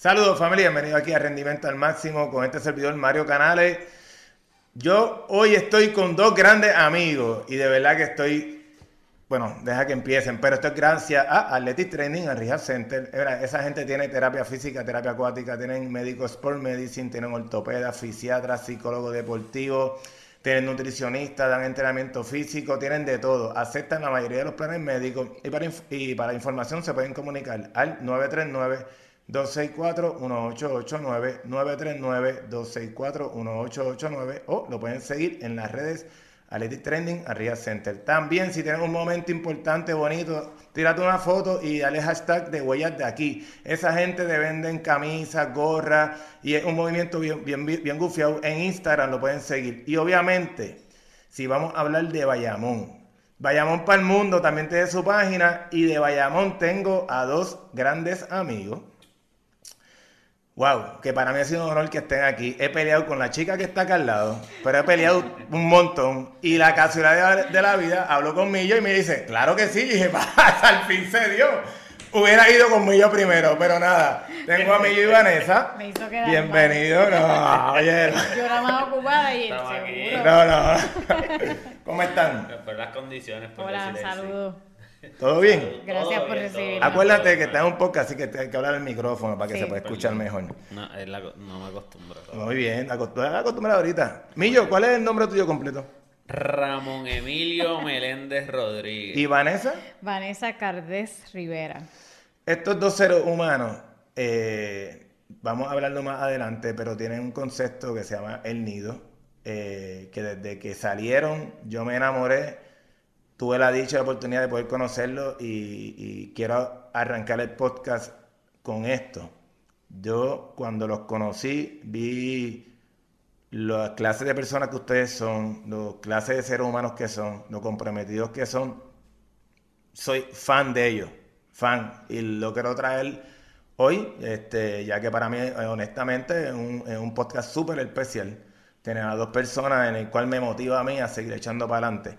Saludos familia, bienvenido aquí a Rendimiento al Máximo con este servidor Mario Canales. Yo hoy estoy con dos grandes amigos y de verdad que estoy, bueno, deja que empiecen, pero esto es gracias a Athletic Training, a Rehab Center. Esa gente tiene terapia física, terapia acuática, tienen médicos sport medicine, tienen ortopedas, fisiatras, psicólogos deportivos, tienen nutricionistas, dan entrenamiento físico, tienen de todo. Aceptan la mayoría de los planes médicos y para, y para información se pueden comunicar al 939 264-1889, 939-264-1889 o lo pueden seguir en las redes Athletic Trending Arriba Center. También si tienen un momento importante, bonito, tírate una foto y dale hashtag de huellas de aquí. Esa gente te venden camisas, gorras y es un movimiento bien, bien, bien gufiado. En Instagram lo pueden seguir. Y obviamente, si vamos a hablar de Bayamón, Bayamón para el mundo también tiene su página y de Bayamón tengo a dos grandes amigos Wow, que para mí ha sido un honor que estén aquí. He peleado con la chica que está acá al lado, pero he peleado un montón. Y la casualidad de la vida habló con Millo y me dice, claro que sí. Y dije, al fin se dio. Hubiera ido con Millo primero, pero nada. Tengo a Millo y Vanessa. Me hizo quedar Bienvenido. No, oye. Yo era más ocupada y seguro. No, no. ¿Cómo están? Por las condiciones. Por Hola, saludos. ¿Todo bien? Gracias por recibirme. Acuérdate que estás un podcast, así que hay que hablar el micrófono para que se pueda escuchar mejor. No, no me acostumbro. Muy bien, acostumbrado ahorita. Millo, ¿cuál es el nombre tuyo completo? Ramón Emilio Meléndez Rodríguez. ¿Y Vanessa? Vanessa Cardés Rivera. Estos dos seres humanos, eh, vamos a hablarlo más adelante, pero tienen un concepto que se llama el nido, eh, que desde que salieron yo me enamoré tuve la dicha la oportunidad de poder conocerlo y, quiero arrancar el podcast con esto. Yo cuando los conocí vi las clases de personas que ustedes son, las clases de seres humanos que son, los comprometidos que son. Soy fan de ellos, fan, y lo quiero traer hoy, este, ya que para mí, honestamente, es un, es un podcast súper especial. Tener a dos personas en el cual me motiva a mí a seguir echando para adelante.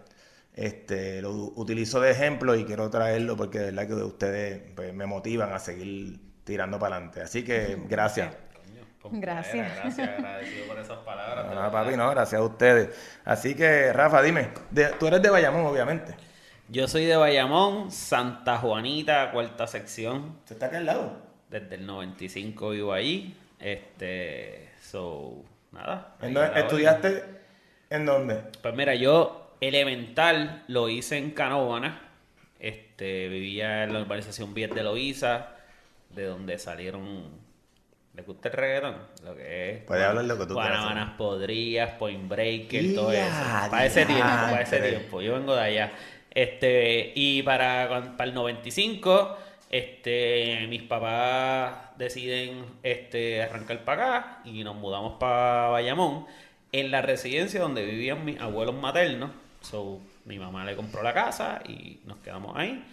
Este, lo utilizo de ejemplo y quiero traerlo porque de verdad que ustedes pues, me motivan a seguir tirando para adelante. Así que gracias. Gracias. Gracias, agradecido por esas palabras. No, papi, no, gracias a ustedes. Así que, Rafa, dime, tú eres de Bayamón, obviamente. Yo soy de Bayamón, Santa Juanita, cuarta sección. ¿Se está acá al lado? Desde el 95 vivo ahí. Este, so, nada. ¿Estudiaste en dónde? Pues mira, yo Elemental lo hice en Canóvana. Este, vivía en la urbanización Viet de Loíza, de donde salieron. ¿Le gusta el reggaetón? Lo que es. Puede hablar lo que tú Guanabanas Podrías, Point Breaker, todo eso. Para ese tiempo, para ese tiempo. Yo vengo de allá. Este, y para, para el 95, este, mis papás deciden este, arrancar para acá y nos mudamos para Bayamón, en la residencia donde vivían mis abuelos maternos So, mi mamá le compró la casa y nos quedamos ahí.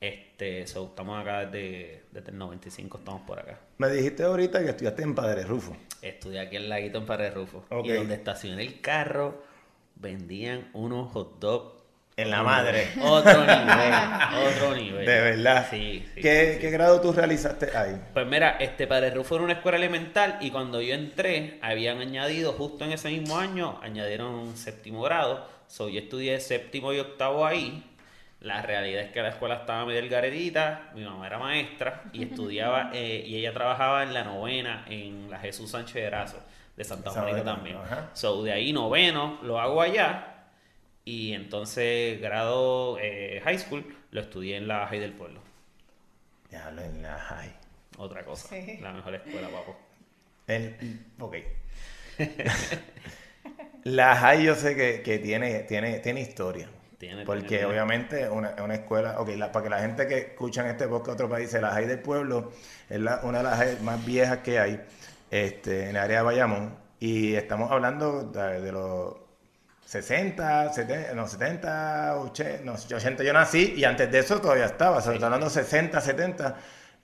Este, so, estamos acá desde, desde el 95, estamos por acá. Me dijiste ahorita que estudiaste en Padre Rufo. Estudié aquí en Laguito en Padre Rufo. Y donde estacioné el carro, vendían unos hot dogs en la madre. Otro nivel, otro nivel. De verdad. Sí, ¿Qué, grado tú realizaste ahí? Pues mira, este Padre Rufo era una escuela elemental y cuando yo entré, habían añadido, justo en ese mismo año, añadieron un séptimo grado So, yo estudié séptimo y octavo ahí. La realidad es que la escuela estaba medio garedita, mi mamá era maestra y estudiaba, eh, y ella trabajaba en la novena en la Jesús Sánchez de Razo, de Santa Mónica también. So, de ahí noveno lo hago allá y entonces grado eh, high school lo estudié en la High del Pueblo. Ya lo en la High. Otra cosa, la mejor escuela, papo. El, ok. La High yo sé que, tiene, tiene, tiene historia. porque obviamente una, una escuela, ok, para que la gente que escucha en este podcast de otro país, la High del Pueblo es una de las más viejas que hay este, en el área de Bayamón. Y estamos hablando de, los 60, 70, no, 70, 80, no, 80 yo nací y antes de eso todavía estaba, estamos hablando 60, 70,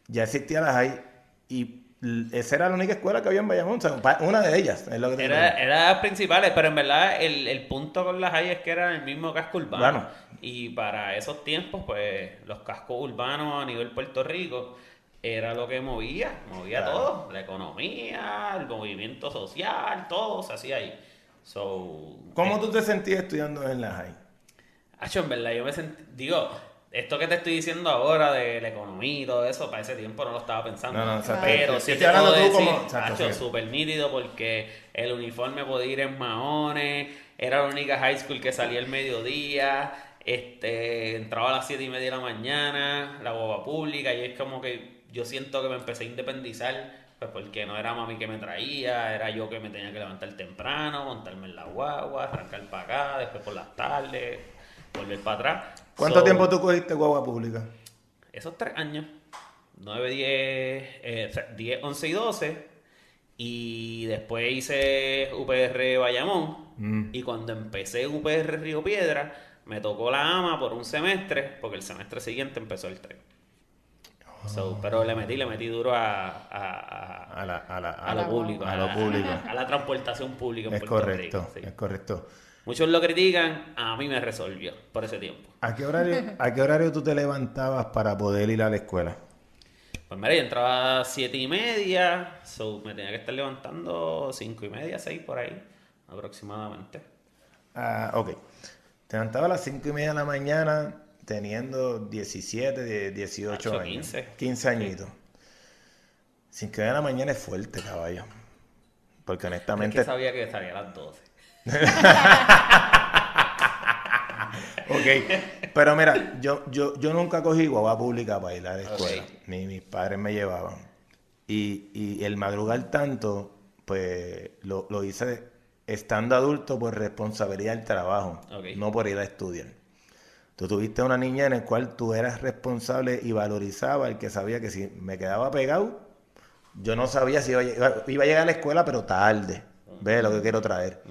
ya existía la High y esa era la única escuela que había en Bayamón, una de ellas. era, era las principales, pero en verdad el, punto con las hay es que era el mismo casco urbano. Y para esos tiempos, pues los cascos urbanos a nivel Puerto Rico era lo que movía, movía Claro. todo, la economía, el movimiento social, todo se hacía ahí. So, ¿Cómo eh, tú te sentías estudiando en la high? Hacho, en verdad, yo me sentí, digo, esto que te estoy diciendo ahora de la economía y todo eso, para ese tiempo no lo estaba pensando. No, no, exacto. Pero sí estoy te puedo decir, como- exacto, hacho, sí. súper nítido porque el uniforme podía ir en maones, era la única high school que salía el mediodía, este, entraba a las 7 y media de la mañana, la boba pública, y es como que yo siento que me empecé a independizar. Pues porque no era mami que me traía, era yo que me tenía que levantar temprano, montarme en la guagua, arrancar para acá, después por las tardes, volver para atrás. ¿Cuánto So, tiempo tú cogiste guagua pública? Esos tres años. 9, 10, eh, o sea, 10, 11 y 12. Y después hice UPR Bayamón. Mm. Y cuando empecé UPR Río Piedra, me tocó la AMA por un semestre, porque el semestre siguiente empezó el tren. So, pero le metí, le metí duro a, a, a- A, la, a, la, a a lo público. a lo público. A, la transportación pública en Es Puerto correcto, Rico. sí. es correcto. Muchos lo critican, a mí me resolvió por ese tiempo. ¿A qué, horario, ¿A qué horario tú te levantabas para poder ir a la escuela? Pues mira, yo entraba a siete y media, so me tenía que estar levantando cinco y media, seis por ahí, aproximadamente. Ah, ok. Te levantaba a las 5 y media de la mañana teniendo 17, de- 18 Ocho, años. 15. 15 añitos. 5 y media de la mañana es fuerte, caballo. Porque Es honestamente... que sabía que salía a las 12. Ok, pero mira, yo, yo, yo nunca cogí guagua pública para ir a la escuela, Ok. ni mis padres me llevaban. Y, y el madrugar tanto, pues lo, lo hice estando adulto por responsabilidad del trabajo, no por ir a estudiar. Tú tuviste una niña en la cual tú eras responsable y valorizaba el que sabía que si me quedaba pegado, yo no sabía si iba a llegar, iba a, llegar a la escuela, pero tarde. Ve lo que quiero traer.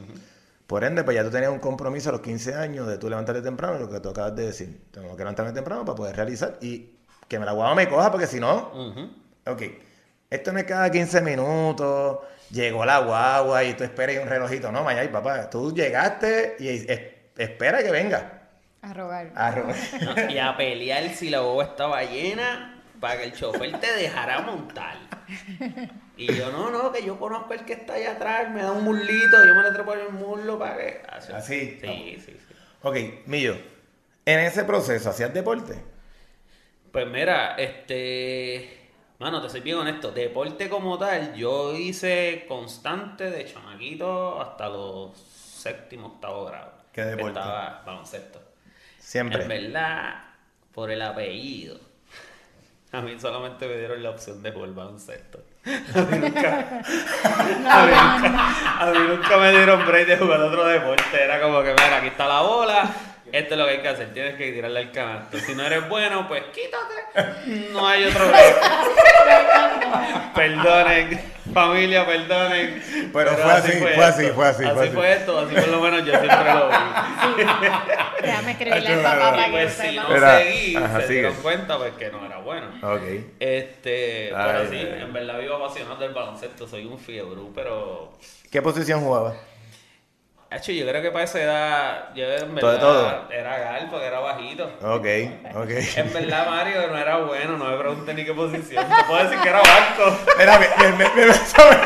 Por ende, pues ya tú tenías un compromiso a los 15 años de tú levantarte temprano, lo que tú acabas de decir. Tengo que levantarme temprano para poder realizar y que me la guagua me coja, porque si no, Ujú. ok, esto no es cada 15 minutos, llegó la guagua y tú esperas y un relojito. No, Mayay, papá, tú llegaste y es- espera que venga. A robar. A ro- No, y a pelear si la boba estaba llena para que el chofer te dejara montar. Y yo, no, no, que yo conozco el que está allá atrás, me da un muslito, yo me le trepo en el muslo para que... Así. Así. Sí, sí, sí. ok, Millo, en ese proceso, ¿hacías deporte? Pues mira, este. Mano, te soy bien honesto. Deporte como tal, yo hice constante de chamaquito hasta los séptimo, octavo grado. ¿Qué deporte? Estaba baloncesto. Siempre. En verdad, por el apellido. A mí solamente me dieron la opción de jugar baloncesto. A mí nunca, a mí nunca, a mí nunca me dieron break de jugar otro deporte. Era como que, mira, aquí está la bola. Esto es lo que hay que hacer. Tienes que tirarle al canasto. Si no eres bueno, pues quítate. No hay otro. Perdonen, familia, perdonen. Pero fue así, fue así, fue así, fue Así así. fue esto, así por lo menos yo siempre lo vi. Déjame escribirle al Ay, papá para que pues lo si no. Era- seguí, ajá, se sigue. dieron cuenta pues que no era bueno. Ok. Este, Ay, pero sí, ay. en verdad vivo apasionado del baloncesto, soy un fiebre, pero... ¿Qué posición jugabas? Hecho, yo creo que para esa edad, yo en verdad todo. era gal porque era bajito. Ok, ok. En verdad Mario no era bueno, no me pregunté ni qué posición. Te puedo decir que era banco. Mira, mi, mi, mi-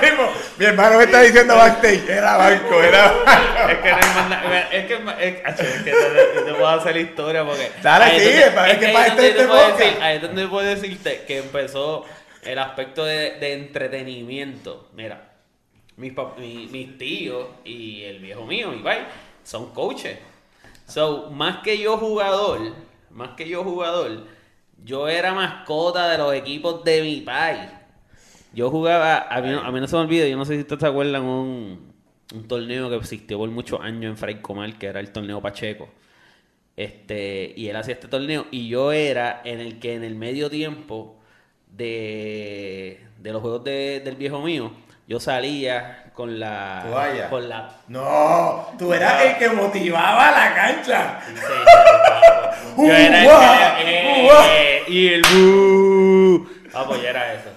mismo. Mi hermano me está diciendo backstage. Era banco, era banco. Es que no Es que, es, es que te, te puedo hacer la historia porque. Dale, ahí es para es que donde este te puedo decir- Ahí es donde puedo decirte que empezó el aspecto de, de entretenimiento. Mira, mis, mi- mis tíos y el viejo mío, Ibai, son coaches. So, más que yo jugador, más que yo jugador, yo era mascota de los equipos de mi país. Yo jugaba, a mí, no, a mí no se me olvida, yo no sé si ustedes se acuerdan un, un torneo que existió por muchos años en Fray Comal, que era el torneo Pacheco. Este, y él hacía este torneo, y yo era en el que en el medio tiempo de, de los juegos de- del viejo mío, yo salía con la Toalla. con la No, tú eras el que motivaba la cancha. Sí, sí, Yo era el que eh, eh, y el bu. Vamos, yo era eso.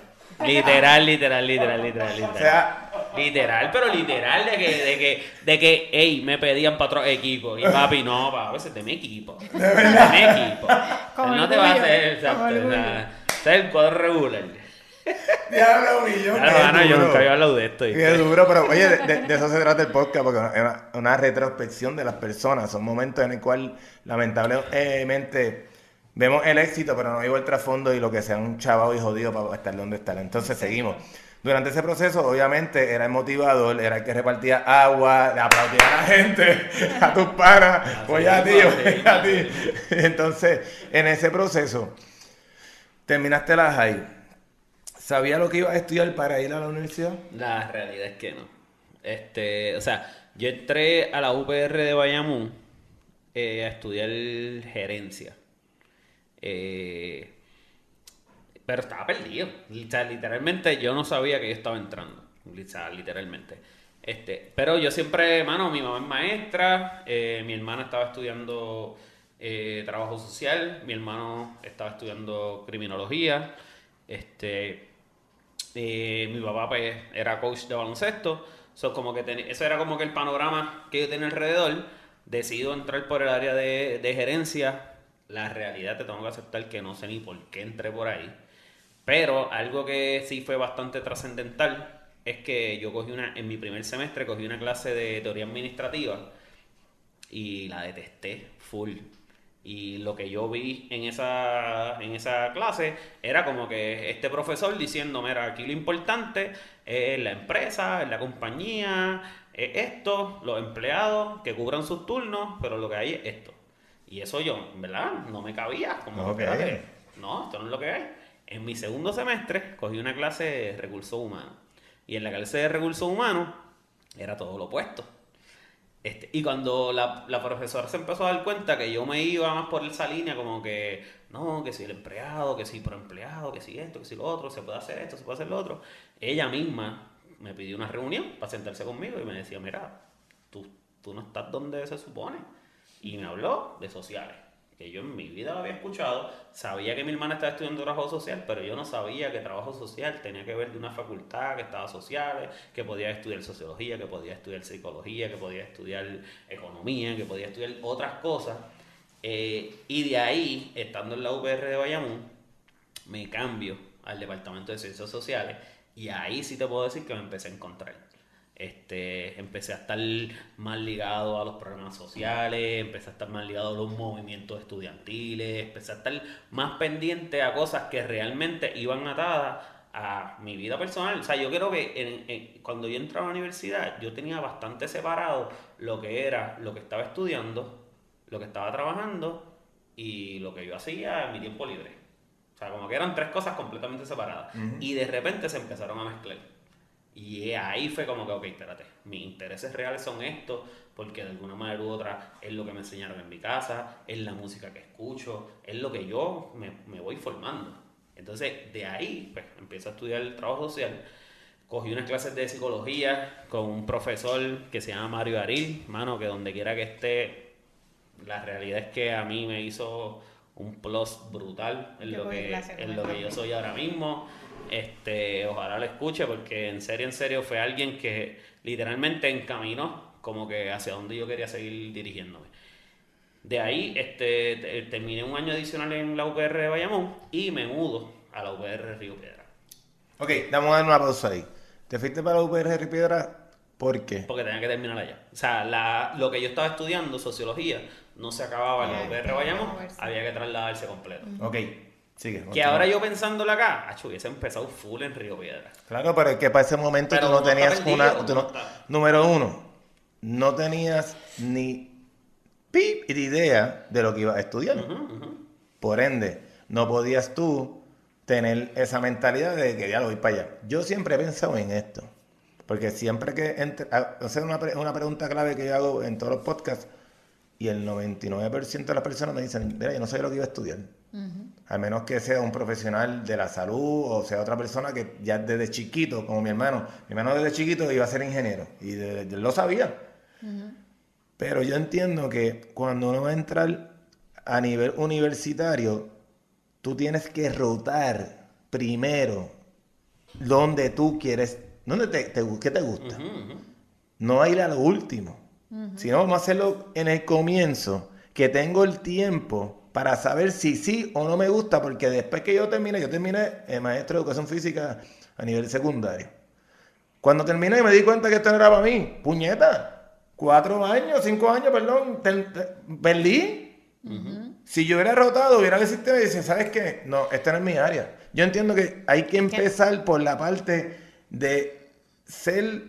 Literal, literal, literal, literal, literal. O sea, Literal, pero literal de que, de que, de que, ey, me pedían para otro equipo. Y papi, no, pa, a veces de mi equipo. De mi equipo. Él no te va a hacer, exacto. o sea, ese es el cuadro regular. Diablo, millón. Claro, qué mano, yo nunca había hablado de esto. Qué duro, pero oye, de, eso se trata el podcast, porque es una, una retrospección de las personas. Son momentos en el cual, lamentablemente, vemos el éxito, pero no vemos el trasfondo y lo que se han chavado y jodido para estar donde están. Entonces, seguimos. Durante ese proceso, obviamente, era el motivador, era el que repartía agua, le aplaudía a la gente, a tus panas, oye a ti, oye a ti. Entonces, en ese proceso, terminaste la high. ¿Sabía lo que ibas a estudiar para ir a la universidad? La realidad es que no. Este, o sea, yo entré a la UPR de Bayamón eh, a estudiar gerencia. Eh, pero estaba perdido. Literalmente yo no sabía que yo estaba entrando. Literalmente. Este, pero yo siempre, mano, mi mamá es maestra, eh, mi hermana estaba estudiando trabajo social, mi hermano estaba estudiando criminología, este, eh, mi papá pues era coach de baloncesto, so, como que ten- eso era como que el panorama que yo tenía alrededor. Decido entrar por el área de, de gerencia. La realidad te tengo que aceptar que no sé ni por qué entré por ahí. Pero algo que sí fue bastante trascendental es que yo cogí una, en mi primer semestre cogí una clase de teoría administrativa y la detesté full. Y lo que yo vi en esa, en esa clase era como que este profesor diciendo, mira, aquí lo importante es la empresa, es la compañía, es esto, los empleados que cubran sus turnos, pero lo que hay es esto. Y eso yo, ¿verdad? No me cabía. Como, Ok. espérate, no, esto no es lo que hay. En mi segundo semestre cogí una clase de recursos humanos. Y en la clase de recursos humanos era todo lo opuesto. Este, y cuando la, la profesora se empezó a dar cuenta que yo me iba más por esa línea, como que, no, que si el empleado, que si por empleado, que si esto, que si lo otro, se puede hacer esto, se puede hacer lo otro, ella misma me pidió una reunión para sentarse conmigo y me decía, mira, tú, tú no estás donde se supone. Y me habló de sociales, que yo en mi vida lo había escuchado, sabía que mi hermana estaba estudiando trabajo social, pero yo no sabía que trabajo social tenía que ver de una facultad que estaba sociales, que podía estudiar sociología, que podía estudiar psicología, que podía estudiar economía, que podía estudiar otras cosas. Eh, y de ahí, estando en la UPR de Bayamón, me cambio al departamento de ciencias sociales y ahí sí te puedo decir que me empecé a encontrar. Este, empecé a estar más ligado a los programas sociales, empecé a estar más ligado a los movimientos estudiantiles, empecé a estar más pendiente a cosas que realmente iban atadas a mi vida personal. O sea, yo creo que en- en- cuando yo entraba a la universidad, yo tenía bastante separado lo que era lo que estaba estudiando, lo que estaba trabajando y lo que yo hacía en mi tiempo libre. O sea, como que eran tres cosas completamente separadas. Y de repente se empezaron a mezclar. Y ahí fue como que, ok, espérate, mis intereses reales son estos, porque de alguna manera u otra es lo que me enseñaron en mi casa, es la música que escucho, es lo que yo me, me voy formando. Entonces, de ahí, pues, empiezo a estudiar el trabajo social. Cogí unas clases de psicología con un profesor que se llama Mario Aril, mano, que donde quiera que esté, la realidad es que a mí me hizo un plus brutal en Yo lo que, en lo que yo soy ahora mismo. Este, ojalá lo escuche porque en serio, en serio fue alguien que literalmente encaminó como que hacia donde yo quería seguir dirigiéndome. De ahí este, te- terminé un año adicional en la UPR de Bayamón y me mudo a la UPR Río Piedra. Ok, dar una pausa ahí. ¿Te fuiste para la UPR de Piedra? ¿Por qué? Porque tenía que terminar allá. O sea, la- lo que yo estaba estudiando, sociología, no se acababa en la UPR Bayamón, había que trasladarse completo. Ok, sigue. Que ahora yo pensándolo acá, acho, hubiese empezado full en Río Piedra. Claro, pero es que para ese momento Pero tú no tenías perdido, una... tú no- número uno, no tenías ni pip de idea de lo que ibas a estudiar. Por ende, no podías tú tener esa mentalidad de que ya lo voy para allá. Yo siempre he pensado en esto. Porque siempre que... Entre, a- o sea, una, una pregunta clave que yo hago en todos los podcasts y el 99% de las personas me dicen, mira, yo no sé lo que iba a estudiar. Al menos que sea un profesional de la salud o sea otra persona que ya desde chiquito, como mi hermano, mi hermano desde chiquito iba a ser ingeniero y de- de- lo sabía. Pero yo entiendo que cuando uno va a entrar a nivel universitario, tú tienes que rotar primero donde tú quieres, donde te, te- ¿qué te gusta? No ir a lo último. Sino vamos a hacerlo en el comienzo, que tengo el tiempo para saber si sí o no me gusta, porque después que yo terminé, yo terminé eh, maestro de educación física a nivel secundario. Cuando terminé me di cuenta que esto no era para mí. Puñeta, cuatro años, cinco años, perdón, te- te- perdí. Si yo hubiera rotado, hubiera sistema y dice, ¿sabes qué? No, esta no es mi área. Yo entiendo que hay que empezar por la parte de ser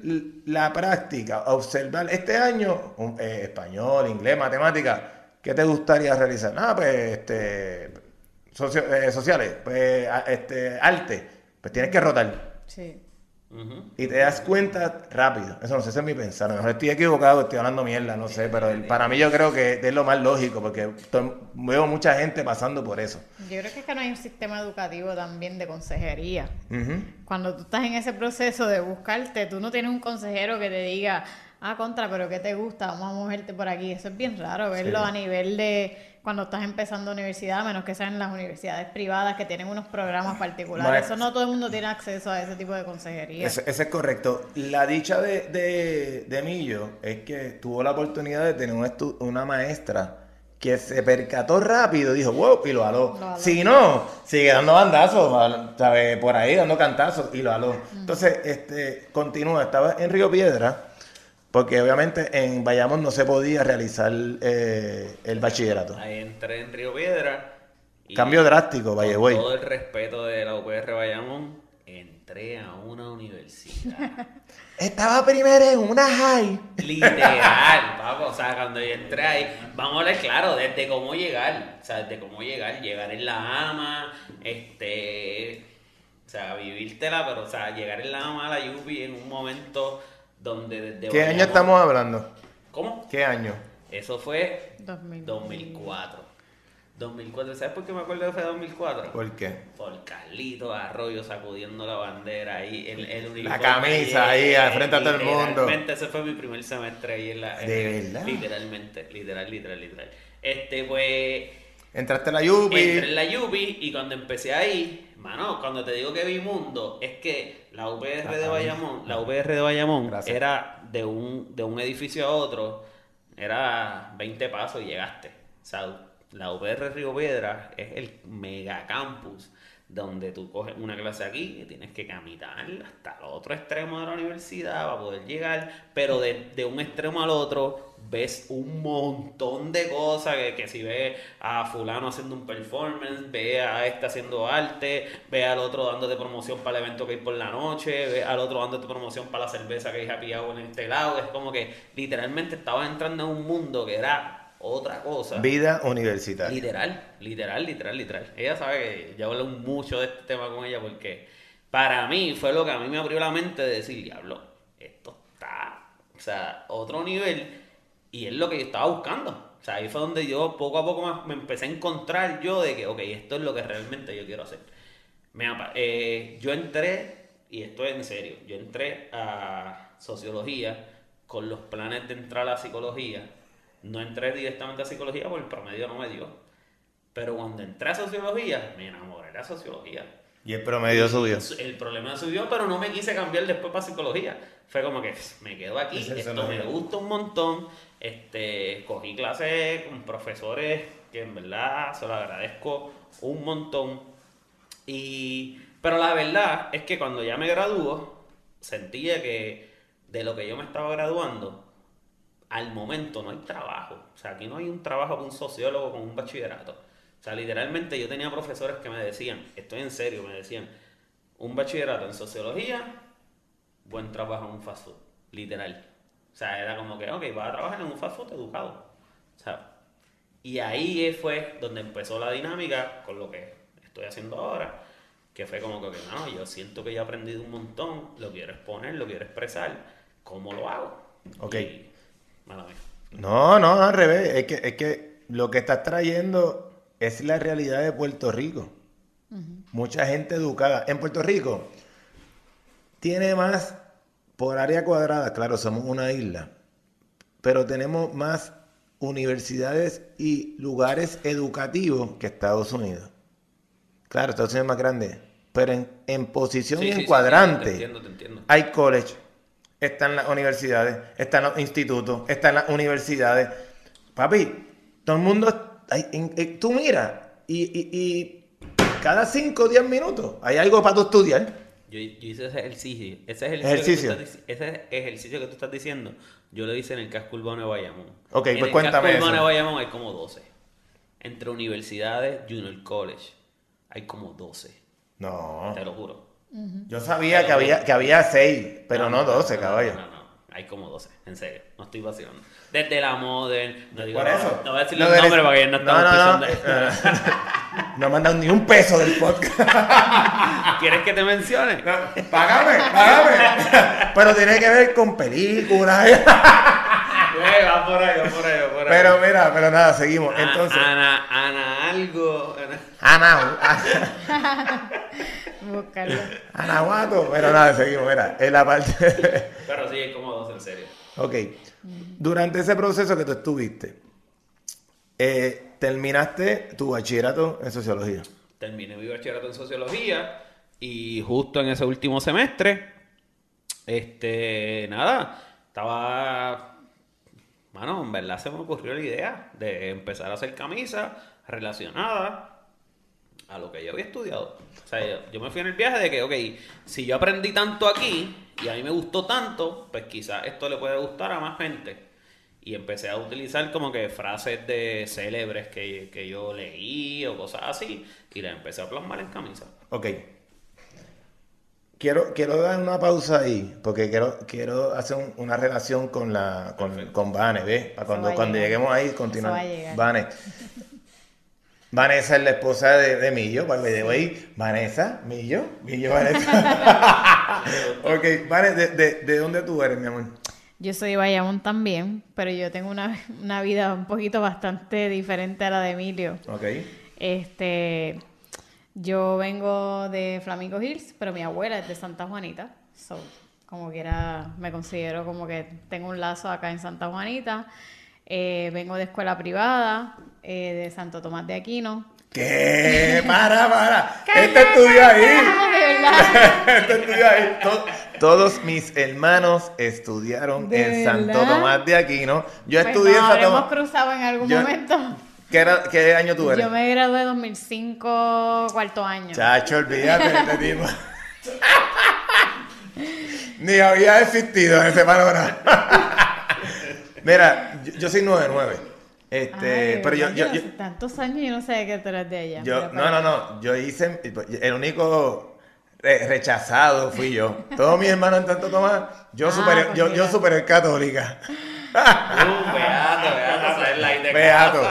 la práctica, observar. Este año, eh, español, inglés, matemática, ¿qué te gustaría realizar? Ah, pues, este, socio- eh, sociales, pues, a- este, arte, pues tienes que rotar. Sí. Y te das cuenta rápido. Eso no sé, ese es mi pensar. A lo mejor estoy equivocado, estoy hablando mierda, no sé. Pero el- para mí yo creo que es lo más lógico, porque veo mucha gente pasando por eso. Yo creo que es que no hay un sistema educativo también de consejería. Ujú. Cuando tú estás en ese proceso de buscarte, tú no tienes un consejero que te diga, ah, contra, pero ¿qué te gusta? Vamos a moverte por aquí. Eso es bien raro verlo Sí. a nivel de cuando estás empezando universidad, a menos que sean las universidades privadas que tienen unos programas particulares. Eso no todo el mundo tiene acceso a ese tipo de consejería. Ese, ese es correcto. La dicha de, de, de Millo es que tuvo la oportunidad de tener un estu- una maestra que se percató rápido, dijo, wow, y lo aló. Lo aló. Si no, sigue dando bandazos, al- ¿sabe? por ahí dando cantazos, y lo aló. Entonces, este, continúa, estaba en Río Piedra, porque obviamente en Bayamón no se podía realizar eh, el bachillerato. Ahí entré en Río Piedra. y Cambio drástico, the Con todo el respeto de la UPR Bayamón, entré a una universidad. Estaba primero en una high. Literal, papá. O sea, cuando yo entré ahí, vamos a hablar claro, desde cómo llegar. O sea, desde cómo llegar. Llegar en la ama, este. O sea, vivírtela, pero, o sea, llegar en la ama a la Yupi en un momento donde desde. ¿Qué año estamos hablando? ¿Cómo? ¿Qué año? Eso fue 2000. 2004. 2004, ¿sabes por qué me acuerdo que fue 2004? ¿Por qué? Por Carlito Arroyo sacudiendo la bandera ahí, el, el uniforme camisa ahí, al frente de todo el mundo. Literalmente, ese fue mi primer semestre ahí en la... en- ¿De verdad? Literalmente, literal, literal, literal. Este, pues... Entraste a la Yupi. Entré en la Yupi y cuando empecé ahí, mano, cuando te digo que vi mundo, es que la UPR de Bayamón, la UPR de Bayamón Gracias. era de un, de un edificio a otro, era 20 pasos y llegaste. O sea, la UPR Río Piedra es el megacampus donde tú coges una clase aquí y tienes que caminar hasta el otro extremo de la universidad para poder llegar, pero de, de un extremo al otro ves un montón de cosas, que, que si ves a fulano haciendo un performance, ve a este haciendo arte, ve al otro dándote promoción para el evento que hay por la noche, ve al oto dándote promoción para la cerveza que hay happy hour en este lado, es como que literalmente estabas entrando en un mundo que era otra cosa. Vida universitaria. Literal, literal, literal, literal. Ella sabe que yo hablo mucho de este tema con ella porque para mí fue lo que a mí me abrió la mente de decir, diablo, esto está, o sea, otro nivel y es lo que yo estaba buscando. O sea, ahí fue donde yo poco a poco me, empecé a encontrar yo de que, ok, esto es lo que realmente yo quiero hacer. Me eh, yo entré, y esto es en serio, yo entré a sociología con los planes de entrar a la psicología. No entré directamente a psicología porque el promedio no me dio. Pero cuando entré a sociología, me enamoré de la sociología. Y el promedio subió. El problema subió, pero no me quise cambiar después para psicología. Fue como que me quedo aquí, es esto me gusta un montón. Este, cogí clases con profesores que en verdad se lo agradezco un montón. Y, pero la verdad es que cuando ya me graduó, sentía que de lo que yo me estaba graduando, al momento no hay trabajo. O sea, aquí no hay un trabajo para un sociólogo con un bachillerato. O sea, literalmente yo tenía profesores que me decían, estoy en serio, me decían, un bachillerato en sociología, buen trabajo en un fast food. Literal. O sea, era como que, ok, vas a trabajar en un fast food educado. O sea, y ahí fue donde empezó la dinámica con lo que estoy haciendo ahora, que fue como que, no, yo siento que ya he aprendido un montón, lo quiero exponer, lo quiero expresar, ¿cómo lo hago? Ok. Y- mala mía. No, no, al revés. Es que, es que lo que estás trayendo es la realidad de Puerto Rico. Mucha gente educada. En Puerto Rico tiene más por área cuadrada, claro, somos una isla, pero tenemos más universidades y lugares educativos que Estados Unidos. Claro, Estados Unidos es más grande, pero en, en posición Sí, y en sí, cuadrante. Te entiendo, te entiendo. Hay college, están las universidades, están los institutos, están las universidades. Papi, todo el mundo hay- en- en- tú miras y, y- y cada 5 o 10 minutos hay algo para tú estudiar. Yo, yo hice ese ejercicio. Ese ejercicio, Ejercicio. Que tú estás, ese ejercicio que tú estás diciendo, yo lo hice en el casco urbano de Bayamón. Ok, en pues el cuéntame casco urbano eso. de Bayamón hay como 12. Entre universidades, Junior College, hay como 12. No, Te lo juro. yo sabía que había, que había 6, pero no 12, no, caballo. No, no, no. Hay como 12, en serio. No estoy vacilando. Desde la Modern. No digo Por no, eso. No voy a decir Lo los nombres porque no estamos no, no, pisando. eh, no me han dado ni un peso del podcast. ¿Quieres que te mencione? No, págame, págame. Pero tiene que ver con películas. Eh, va por ahí, va por ahí, va por ahí. Pero mira, pero nada, seguimos. Entonces, Ana, Ana algo. Ana- Ana, Ana, Buscarlo. Anahuato. Pero nada, seguimos. Mira, en la parte. Pero sí, como 12, en serio. ok. Durante ese proceso que tú estuviste, eh, terminaste tu bachillerato en sociología. Terminé mi bachillerato en sociología y justo en ese último semestre, este, nada, estaba, mano, en verdad se me ocurrió la idea de empezar a hacer camisas relacionadas a lo que yo había estudiado. O sea, yo, yo me fui en el viaje de que, ok, si yo aprendí tanto aquí y a mí me gustó tanto, pues quizás esto le puede gustar a más gente. Y empecé a utilizar como que frases de célebres que, que yo leí o cosas así y las empecé a plasmar en camisa. Ok. Quiero, quiero dar una pausa ahí, porque quiero, quiero hacer un- una relación con la con, con Vane, ¿ves? Para cuando, cuando lleguemos ahí, continuar. Vane. Vanessa es la esposa de, de Millo, by the way. Vanessa, Millo, Millo, Vanessa. ok, Vane, ¿de, de, de dónde tú eres, mi amor? Yo soy de Bayamón también, pero yo tengo una, una vida un poquito bastante diferente a la de Emilio. Ok. Este, yo vengo de Flamingo Hills, pero mi abuela es de Santa Juanita. So, como quiera, me considero como que tengo un lazo acá en Santa Juanita. Eh, vengo de escuela privada, eh, de Santo Tomás de Aquino. ¿Qué? Para, para. Este estudió ahí. Ah. Este estudió ahí. To- todos mis hermanos estudiaron ¿De en Santo? Tomás de Aquino. Yo Pues estudié en Santo Tomás. cruzado en algún Yo- momento. ¿Qué, era- qué año tú eres? Yo me gradué en 2005, cuarto año. Chacho, olvídate de este tipo. Ni había existido en ese panorama. Mira, yo, yo soy 9-9. Este, Ay, pero yo, yo, yo, tantos años y no sé que tú eres de allá. yo- no, no, no, yo hice, el único re- rechazado fui yo. Todos mis hermanos en tanto Tomás, yo Ah, super, pues yo, yo mira. super católica. Uh, beato, beato, es la idea. Beato.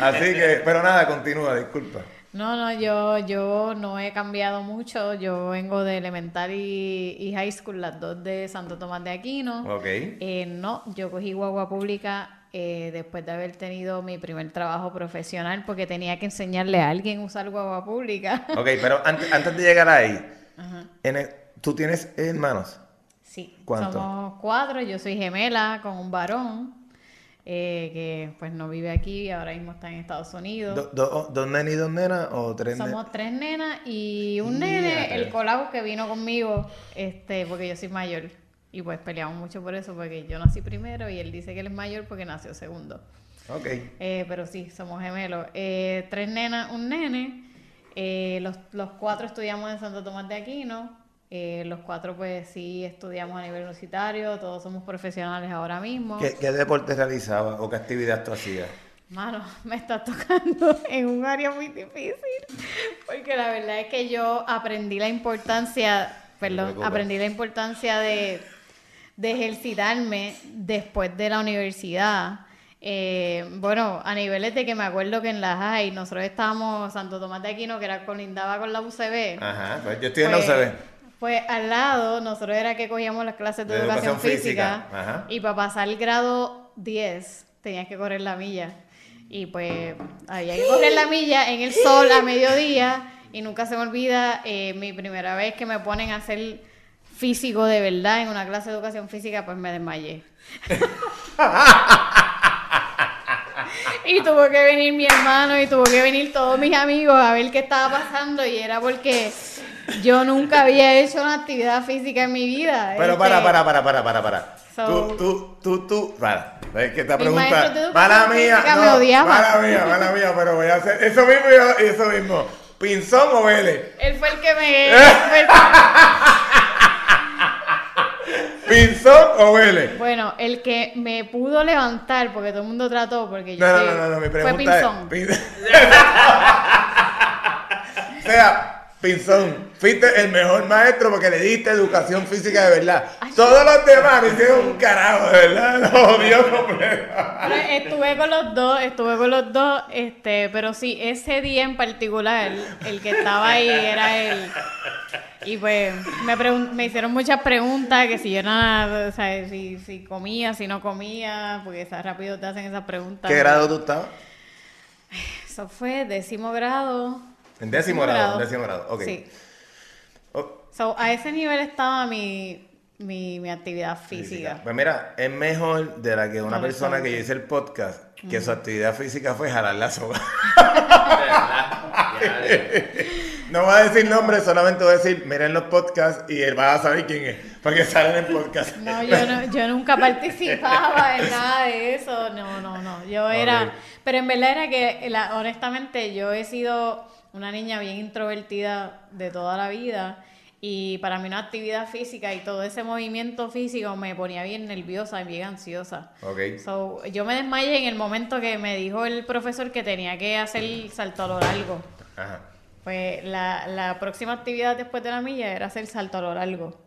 Así que, pero nada, continúa, disculpa. No, no, yo, yo no he cambiado mucho. Yo vengo de elementary y high school, las dos de Santo Tomás de Aquino. Ok. Eh, no, yo cogí guagua pública eh, después de haber tenido mi primer trabajo profesional porque tenía que enseñarle a alguien a usar guagua pública. Ok, pero antes, antes de llegar ahí, Ajá. en el- ¿tú tienes hermanos? Sí, ¿Cuánto? somos cuatro. Yo soy gemela con un varón eh, que pues no vive aquí, ahora mismo está en Estados Unidos. Do- do- ¿Dos nenas y dos nenas o tres nenas? Somos tres nenas y un nene, el colau que vino conmigo, este, porque yo soy mayor. Y pues peleamos mucho por eso, porque yo nací primero y él dice que él es mayor porque nació segundo. Ok. Eh, pero sí, somos gemelos. Eh, tres nenas, un nene. Eh, los, los cuatro estudiamos en Santo Tomás de Aquino. Los cuatro pues sí estudiamos a nivel universitario, todos somos profesionales ahora mismo. ¿Qué, qué deporte realizaba o qué actividad tú hacías? Mano, me está tocando en un área muy difícil, porque la verdad es que yo aprendí la importancia, perdón, aprendí la importancia de, de ejercitarme después de la universidad. Eh, bueno, a niveles de que me acuerdo que en la high nosotros estábamos, Santo Tomás de Aquino, que era colindaba con la UCB. Ajá, pues yo estoy en la Pues, UCB. Pues al lado, nosotros era que cogíamos las clases de, De educación, educación física, física, ajá. y para pasar el grado 10 tenías que correr la milla. Y pues había que correr la milla en el sol a mediodía y nunca se me olvida eh, mi primera vez que me ponen a hacer físico de verdad en una clase de educación física, pues me desmayé. Y tuvo que venir mi hermano y tuvo que venir todos mis amigos a ver qué estaba pasando y era porque yo nunca había hecho una actividad física en mi vida. Pero Este, para, para, para, para, para, para. So- tú, tú, tú, tú, para. Es que esta pregunta. Mala mía, no, mala mía, mala mía, pero voy a hacer eso mismo, yo- eso mismo. ¿Pinzón o Vélez? Él fue el que me... él fue el que- ¿Pinzón o Vélez? bueno, el que me pudo levantar, porque todo el mundo trató, porque yo No, no, no, no, no, mi fue pregunta Pinzón. es. pin- o sea, Pinzón, fuiste el mejor maestro porque le diste educación física de verdad. Todos los demás me hicieron un carajo, de verdad. Lo odió completo. Estuve con los dos, estuve con los dos, este, pero sí, ese día en particular, el que estaba ahí era él. Y pues me, me hicieron muchas preguntas, que si yo era, o sea, si, si comía, si no comía, porque ¿sabes? rápido te hacen esas preguntas. ¿Qué grado tú estabas? Eso fue décimo grado. En décimo grado, en décimo grado, ok. Sí. Oh, So, a ese nivel estaba mi, mi, mi actividad física. Pues mira, es mejor de la que una No, persona que yo hice el podcast, que su actividad física fue jalar la soga. No voy a decir nombre, solamente voy a decir, miren los podcasts y él va a saber quién es, porque salen en podcast. No, yo, no, yo nunca participaba en nada de eso, no, no, no, yo era, pero en verdad era que, la- honestamente, yo he sido una niña bien introvertida de toda la vida y para mí una actividad física y todo ese movimiento físico me ponía bien nerviosa y bien ansiosa. Ok. So, yo me desmayé en el momento que me dijo el profesor que tenía que hacer salto a lo largo. Ajá. Pues la, la próxima actividad después de la milla era hacer salto a lo largo.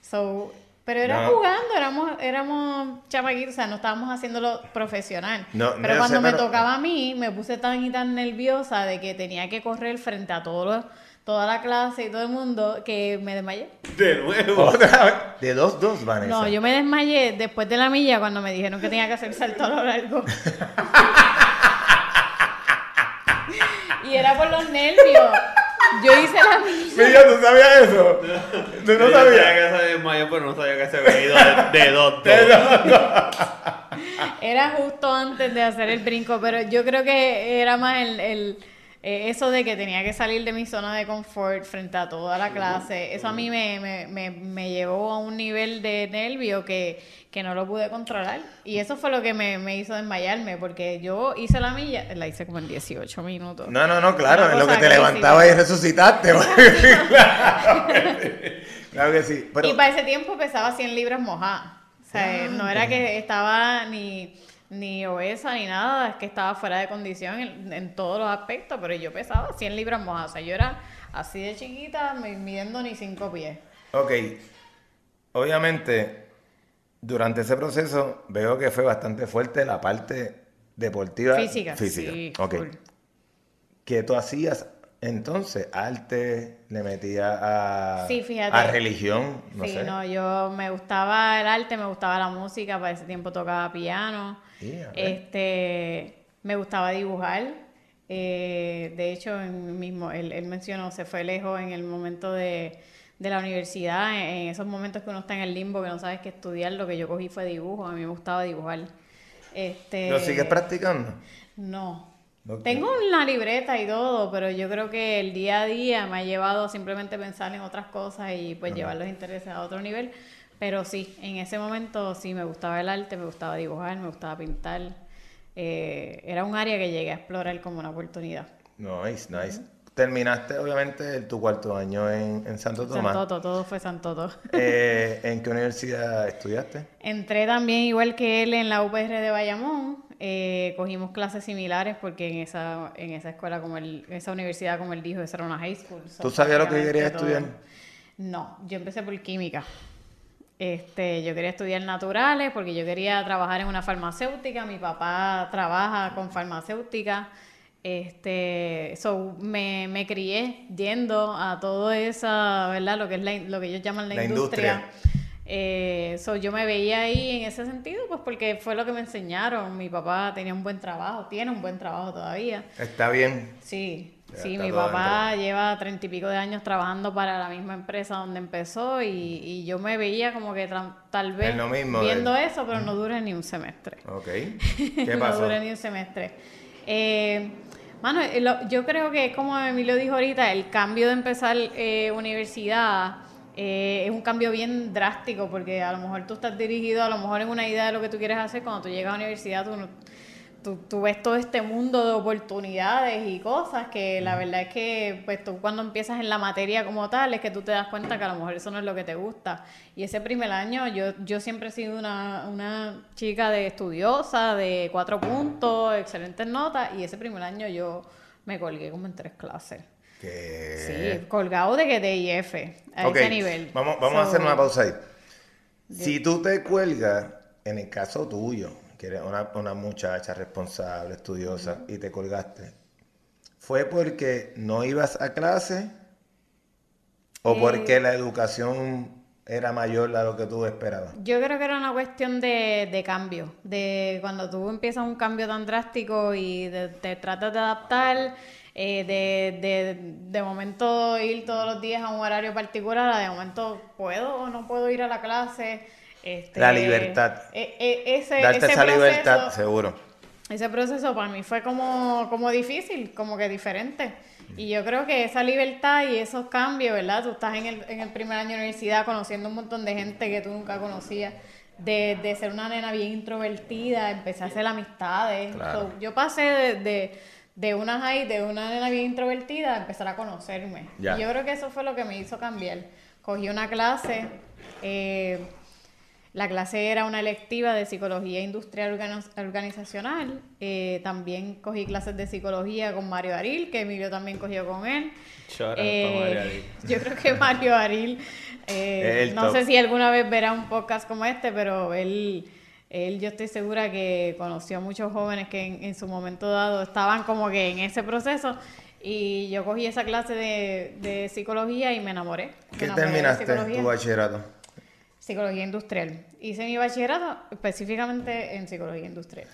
So, pero era No. jugando, éramos, éramos chamaquitos, o sea, no estábamos haciéndolo profesional. No, no, pero yo cuando sé, me pero- tocaba a mí, me puse tan y tan nerviosa de que tenía que correr frente a todos los- toda la clase y todo el mundo que me desmayé. De nuevo. Otra vez. De dos, dos, Vanessa. No, yo me desmayé después de la milla cuando me dijeron que tenía que hacer salto a lo largo. y era por los nervios. Yo hice la milla. Mira, ¿tú sabías eso? ¿Tú no Yo sabía sabías? que se desmayó, pero no sabía que se había ido de, de dos, dos. Era justo antes de hacer el brinco, pero yo creo que era más el, el, eh, eso de que tenía que salir de mi zona de confort frente a toda la clase. Eso a mí me, me, me, me llevó a un nivel de nervio que, que no lo pude controlar. Y eso fue lo que me, me hizo desmayarme, porque yo hice la milla, la hice como en 18 minutos. No, no, no, claro, en lo que te crazy. levantabas y resucitaste. claro, que sí. claro que sí. Pero, Y para ese tiempo pesaba 100 libras mojadas. O sea, no era que estaba ni, ni obesa ni nada, es que estaba fuera de condición en, en todos los aspectos, pero yo pesaba 100 libras mojadas. O sea, yo era así de chiquita, mi- midiendo ni 5 pies. ok, obviamente, durante ese proceso veo que fue bastante fuerte la parte deportiva. Física. Física, Sí, ok. full. ¿Qué tú hacías entonces? ¿Arte? ¿Le metías a, Sí, fíjate. a religión? No sí, sé. no, yo me gustaba el arte, me gustaba la música, para ese tiempo tocaba piano. Este, me gustaba dibujar. eh, de hecho, mismo, él, él mencionó, se fue lejos en el momento de, de la universidad, en, en esos momentos que uno está en el limbo, que no sabes qué estudiar, lo que yo cogí fue dibujo, a mí me gustaba dibujar. Este, ¿Lo sigues practicando? No. Tengo una libreta y todo, pero yo creo que el día a día me ha llevado a simplemente pensar en otras cosas y pues llevar los intereses a otro nivel. Pero sí, en ese momento sí me gustaba el arte, me gustaba dibujar, me gustaba pintar. Eh, era un área que llegué a explorar como una oportunidad. Nice, nice. Terminaste, obviamente, tu cuarto año en, en Santo Tomás. Santoto, todo fue Santoto. Eh, ¿En qué universidad estudiaste? Entré también, igual que él, en la UPR de Bayamón. Eh, cogimos clases similares porque en esa, en esa escuela, como él, en esa universidad, como él dijo, esa era una high school. ¿Tú sabías lo que querías todo- estudiar? No, yo empecé por química. Este, yo quería estudiar naturales porque yo quería trabajar en una farmacéutica. Mi papá trabaja con farmacéutica. Este, so, me, me crié yendo a todo esa, ¿verdad? Lo que es la lo que ellos llaman la, La industria. industria. Eh, so, yo me veía ahí en ese sentido, pues porque fue lo que me enseñaron. Mi papá tenía un buen trabajo, tiene un buen trabajo todavía. Está bien. Sí, Ya sí, mi papá lleva treinta y pico de años trabajando para la misma empresa donde empezó y, y yo me veía como que tal vez lo mismo, viendo eso, pero no dure ni un semestre. Ok. ¿Qué no pasó? dure ni un semestre. Eh, Mano, eh, lo- yo creo que como Emilio dijo ahorita, el cambio de empezar eh, universidad eh, es un cambio bien drástico porque a lo mejor tú estás dirigido a lo mejor en una idea de lo que tú quieres hacer, cuando tú llegas a la universidad tú, tú ves todo este mundo de oportunidades y cosas que la verdad es que pues tú cuando empiezas en la materia como tal es que tú te das cuenta que a lo mejor eso no es lo que te gusta. Y ese primer año yo, yo siempre he sido una, una chica de estudiosa, de cuatro puntos, excelentes notas y ese primer año yo me colgué como en tres clases. Que... Sí, colgado de que de IF, a ese nivel. Vamos, vamos a hacer una pausa ahí. Si tú te cuelgas, en el caso tuyo, que eres una, una muchacha responsable, estudiosa, y te colgaste, ¿fue porque no ibas a clase o Eh. porque la educación era mayor a lo que tú esperabas? Yo creo que era una cuestión de, de cambio, de cuando tú empiezas un cambio tan drástico y de- te tratas de adaptar, eh, de, de, de momento ir todos los días a un horario particular, a de momento puedo o no puedo ir a la clase. Este, La libertad. e- e- ese, Darte ese esa proceso- libertad, seguro. ese proceso para mí fue como, como difícil, como que diferente. Y yo creo que esa libertad y esos cambios, ¿verdad? Tú estás en el, en el primer año de universidad conociendo un montón de gente que tú nunca conocías. De, de ser una nena bien introvertida, empecé a hacer amistades. Claro. So, yo pasé de, de, de una high, de una nena bien introvertida, empezar a conocerme. Y yo creo que eso fue lo que me hizo cambiar. Cogí una clase, eh, la clase era una electiva de psicología industrial organi- organizacional. Eh, también cogí clases de psicología con Mario Aril, que Emilio también cogió con él. Eh, pa' Mario Aril. Yo creo que Mario Aril, eh, no top. sé si alguna vez verá un podcast como este, pero él, él yo estoy segura que conoció a muchos jóvenes que en, en su momento dado estaban como que en ese proceso. Y yo cogí esa clase de, de psicología y me enamoré. Me ¿Qué enamoré terminaste tu bachillerato? Psicología industrial. Hice mi bachillerato específicamente en psicología industrial.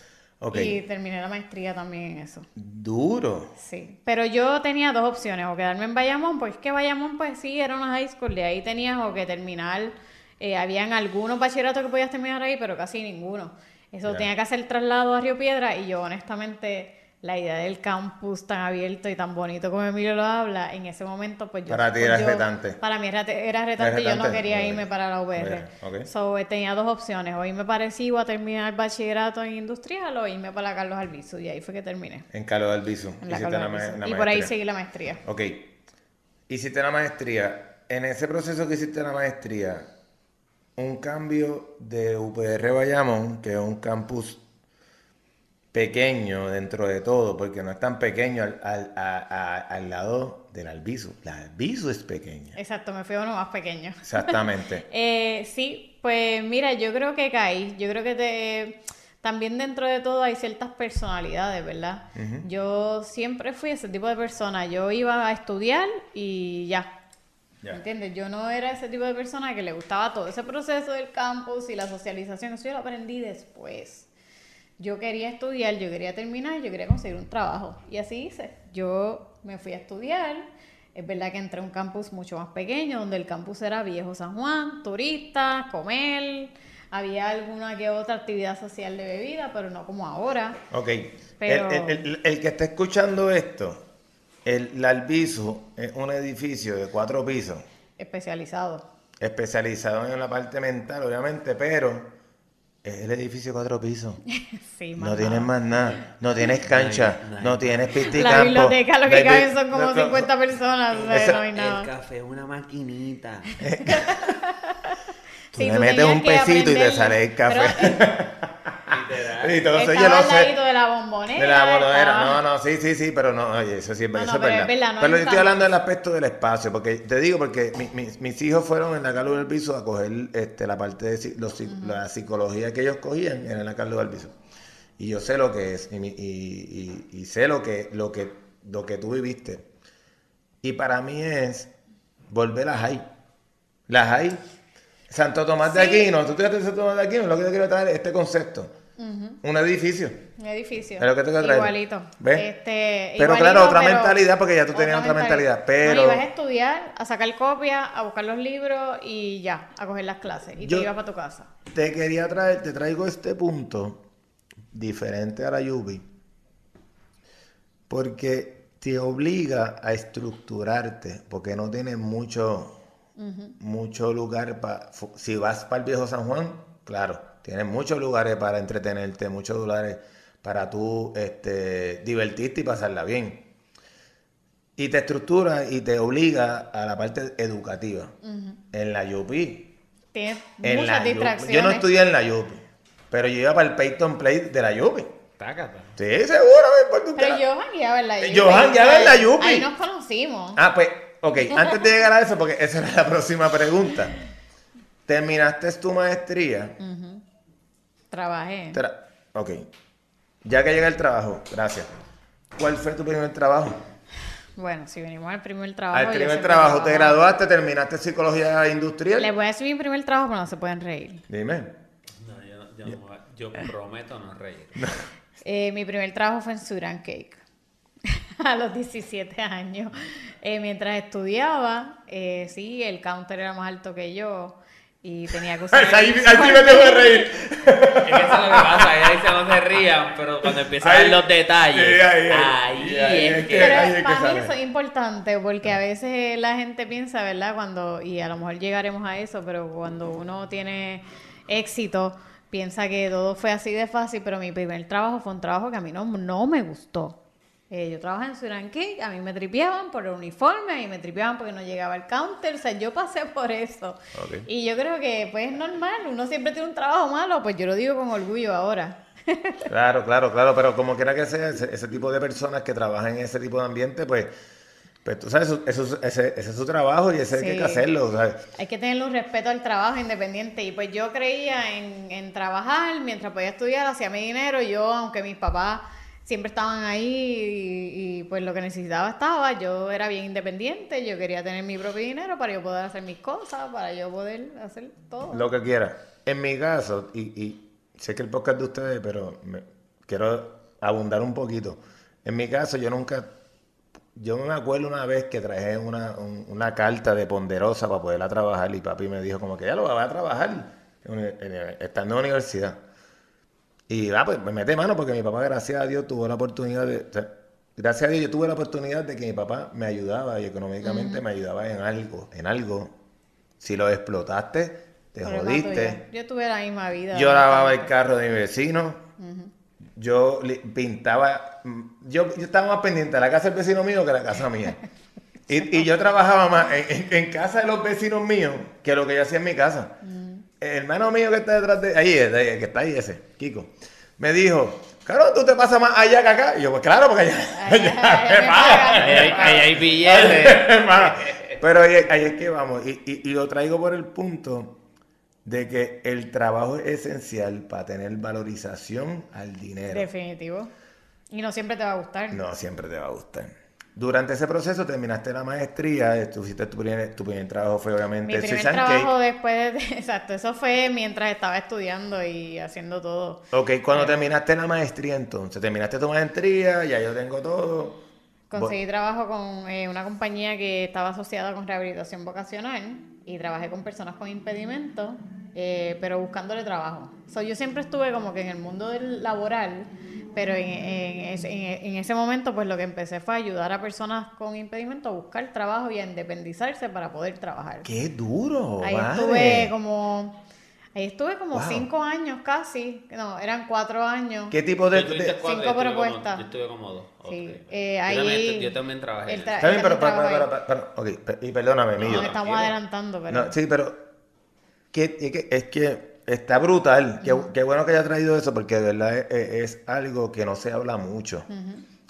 Y terminé la maestría también en eso. Duro. Sí. Pero yo tenía dos opciones, o quedarme en Bayamón, pues es que Bayamón pues sí, era una high school, de ahí tenías o que terminar, eh, habían algunos bachilleratos que podías terminar ahí, pero casi ninguno. Eso tenía que hacer traslado a Río Piedra y yo honestamente la idea del campus tan abierto y tan bonito como Emilio lo habla, en ese momento pues yo... Para ti pues, era yo- retante. Para mí era, era retante y yo no quería irme para la UR. Ok. So, tenía dos opciones, o irme para Arecibo a terminar bachillerato en industrial o irme para Carlos Albizu y ahí fue que terminé. En Carlos Viso. En la Hiciste Carlos Albizu. la y por ahí seguí la maestría. Ok. Hiciste la maestría. En ese proceso que hiciste la maestría, un cambio de UPR Bayamón, que es un campus pequeño dentro de todo, porque no es tan pequeño al, al- a- a- al lado del Albizu. La Albizu es pequeña. Exacto, me fui a uno más pequeño. Exactamente. Eh, sí, pues mira, yo creo que caí. Yo creo que te... también dentro de todo hay ciertas personalidades, ¿verdad? Yo siempre fui ese tipo de persona. Yo iba a estudiar y ya. Ya. ¿Entiendes? Yo no era ese tipo de persona que le gustaba todo ese proceso del campus y la socialización. Eso yo lo aprendí después. Yo quería estudiar, yo quería terminar, yo quería conseguir un trabajo. Y así hice. Yo me fui a estudiar. Es verdad que entré a un campus mucho más pequeño, donde el campus era Viejo San Juan, turistas, comer. Había alguna que otra actividad social de bebida, pero no como ahora. Ok. Pero- El, el- el- el que está escuchando esto, el, la Albizu es un edificio de cuatro pisos. Especializado. especializado en la parte mental, obviamente, pero es el edificio de cuatro pisos. Sí, No tienes más nada, no tienes cancha, No hay- no hay no tienes pista y La campo, biblioteca lo que caben son como no, no, 50 personas, o sea, Esa- no hay El nada. café es una maquinita. Tú Sí, le tú metes un pesito y te aprender- sale el café. Literal. Y todo yo de la bombonera. De la bombonera, estaba- no, no, sí, sí, sí, pero no, oye, eso sí No, eso no, pero verdad. es verdad, no pero yo estoy hablando del aspecto del espacio, porque te digo, porque mi- mi- mis hijos fueron en la Carlos del Piso a coger este, la parte de los la psicología que ellos cogían era en la Carlos del Piso. Y yo sé lo que es, y, y- y- y sé lo que, lo, que, lo que tú viviste. Y para mí es volver a high. La. Santo Tomás de. Aquino, tú estudiaste en Santo Tomás de Aquino, lo que te quiero traer es este concepto. Un edificio. Un edificio. Es lo que te quiero traer. Igualito. ¿Ves? Este, Pero igualito, claro, otra pero mentalidad, porque ya tú tenías otra mentalidad, pero- No, ibas a estudiar, a sacar copias, a buscar los libros y ya, a coger las clases. Y Yo- te ibas para tu casa. Te quería traer, te traigo este punto diferente a la Yubi. Porque te obliga a estructurarte, porque no tienes mucho, mucho lugar para... Si vas para el viejo San Juan, claro, tienes muchos lugares para entretenerte, muchos lugares para tú este, divertirte y pasarla bien. Y te estructura y te obliga a la parte educativa. En la UPI. Tienes En muchas la distracciones. Yo no estudié en la UPI, pero yo iba para el Peyton Play de la UPI. Tácata. Sí, seguro, me Pero yo jangueaba en la Yupi. yo jangueaba en la Yupi. Ahí nos conocimos. Ah, pues, ok, antes de llegar a eso, porque esa era la próxima pregunta. ¿Terminaste tu maestría? Trabajé. Tra- ok. Ya que llega el trabajo, gracias. ¿Cuál fue tu primer trabajo? Bueno, si venimos al primer trabajo. Al primer trabajo, ¿te graduaste, terminaste psicología industrial? Les voy a decir mi primer trabajo, pero no se pueden reír. Dime. No, yo, no- yo, no- yo prometo no reír. Eh, mi primer trabajo fue en Sudan Cake. a los 17 años. Eh, mientras estudiaba, eh, sí, el counter era más alto que yo y tenía que usar. Ahí, ahí sí me tengo que reír. Es que eso es lo que pasa, ella dice no se rían, pero cuando empiezan a Ahí- ver los detalles, Sí, ahí, ahí. ahí, Ahí es es que... que- Pero ahí es que para mí sale. eso es importante porque a veces la gente piensa, ¿verdad? Cuando, y a lo mejor llegaremos a eso, pero cuando uno tiene éxito, piensa que todo fue así de fácil, pero mi primer trabajo fue un trabajo que a mí no, no me gustó. Eh, yo trabajé en Suran Cake, a mí me tripeaban por el uniforme, y me tripeaban porque no llegaba al counter, o sea, yo pasé por eso. Y yo creo que pues es normal, uno siempre tiene un trabajo malo, pues yo lo digo con orgullo ahora. Claro, claro, claro, pero como quiera que sea, ese, ese tipo de personas que trabajan en ese tipo de ambiente, pues, pues tú sabes, eso, eso- ese, ese es su trabajo y ese hay Sí. que hacerlo, ¿sabes? Hay que tenerle un respeto al trabajo independiente. Y pues yo creía en, en trabajar mientras podía estudiar, hacía mi dinero. Yo, aunque mis papás siempre estaban ahí y, pues lo que necesitaba estaba, yo era bien independiente. Yo quería tener mi propio dinero para yo poder hacer mis cosas, para yo poder hacer todo. Lo que quiera. En mi caso, y, y sé que el podcast de ustedes, pero me- quiero abundar un poquito. En mi caso, yo nunca, yo me acuerdo una vez que traje una, un- una carta de ponderosa para poderla trabajar y papi me dijo como que ya lo voy a trabajar estando en la universidad. Y ah, pues me mete mano porque mi papá, gracias a Dios, tuvo la oportunidad de... o sea, gracias a Dios yo tuve la oportunidad de que mi papá me ayudaba y económicamente me ayudaba en algo, en algo. Si lo explotaste, te Problema jodiste. Yo tuve la misma vida. Yo lavaba el carro de mi vecino. Yo pintaba. mm, Yo, yo estaba más pendiente de la casa del vecino mío que de la casa mía. Y, y yo trabajaba más en, en- en casa de los vecinos míos que lo que yo hacía en mi casa. El hermano mío que está detrás de. Ahí, es, ahí, que está ahí ese, Kiko. Me dijo, claro, tú te pasas más allá que acá. Y yo, pues claro, porque allá. Allá- hay, billetes. Pero ahí, ahí es que vamos. Y, y- y lo traigo por el punto de que el trabajo es esencial para tener valorización al dinero. Definitivo. Y no siempre te va a gustar. No siempre te va a gustar. Durante ese proceso terminaste la maestría, eh, tú hiciste tu primer, tu primer trabajo fue obviamente Mi primer Susan trabajo Cake. después de... Exacto, eso fue mientras estaba estudiando y haciendo todo. Ok, cuando terminaste la maestría entonces, terminaste tu maestría, ya yo tengo todo. Conseguí trabajo con eh, una compañía que estaba asociada con rehabilitación vocacional y trabajé con personas con impedimentos, eh, pero buscándole trabajo. So, yo siempre estuve como que en el mundo del laboral, pero en, en ese, en- en ese momento pues lo que empecé fue ayudar a personas con impedimentos a buscar trabajo y a independizarse para poder trabajar. ¡Qué duro! Ahí vale! estuve como... Ahí estuve como Wow. cinco años casi, no, eran cuatro años. ¿Qué tipo de...? Cuatro, Cinco propuestas. yo estuve como dos. Sí, eh, Yo ahí- también- yo también trabajé. Está bien, pero, también pero, pero, pero- y perdóname, No, estamos tranquilo. adelantando, pero... No, sí, pero que, es, que, es que está brutal. Qué, qué bueno que haya traído eso porque de verdad es, es algo que no se habla mucho.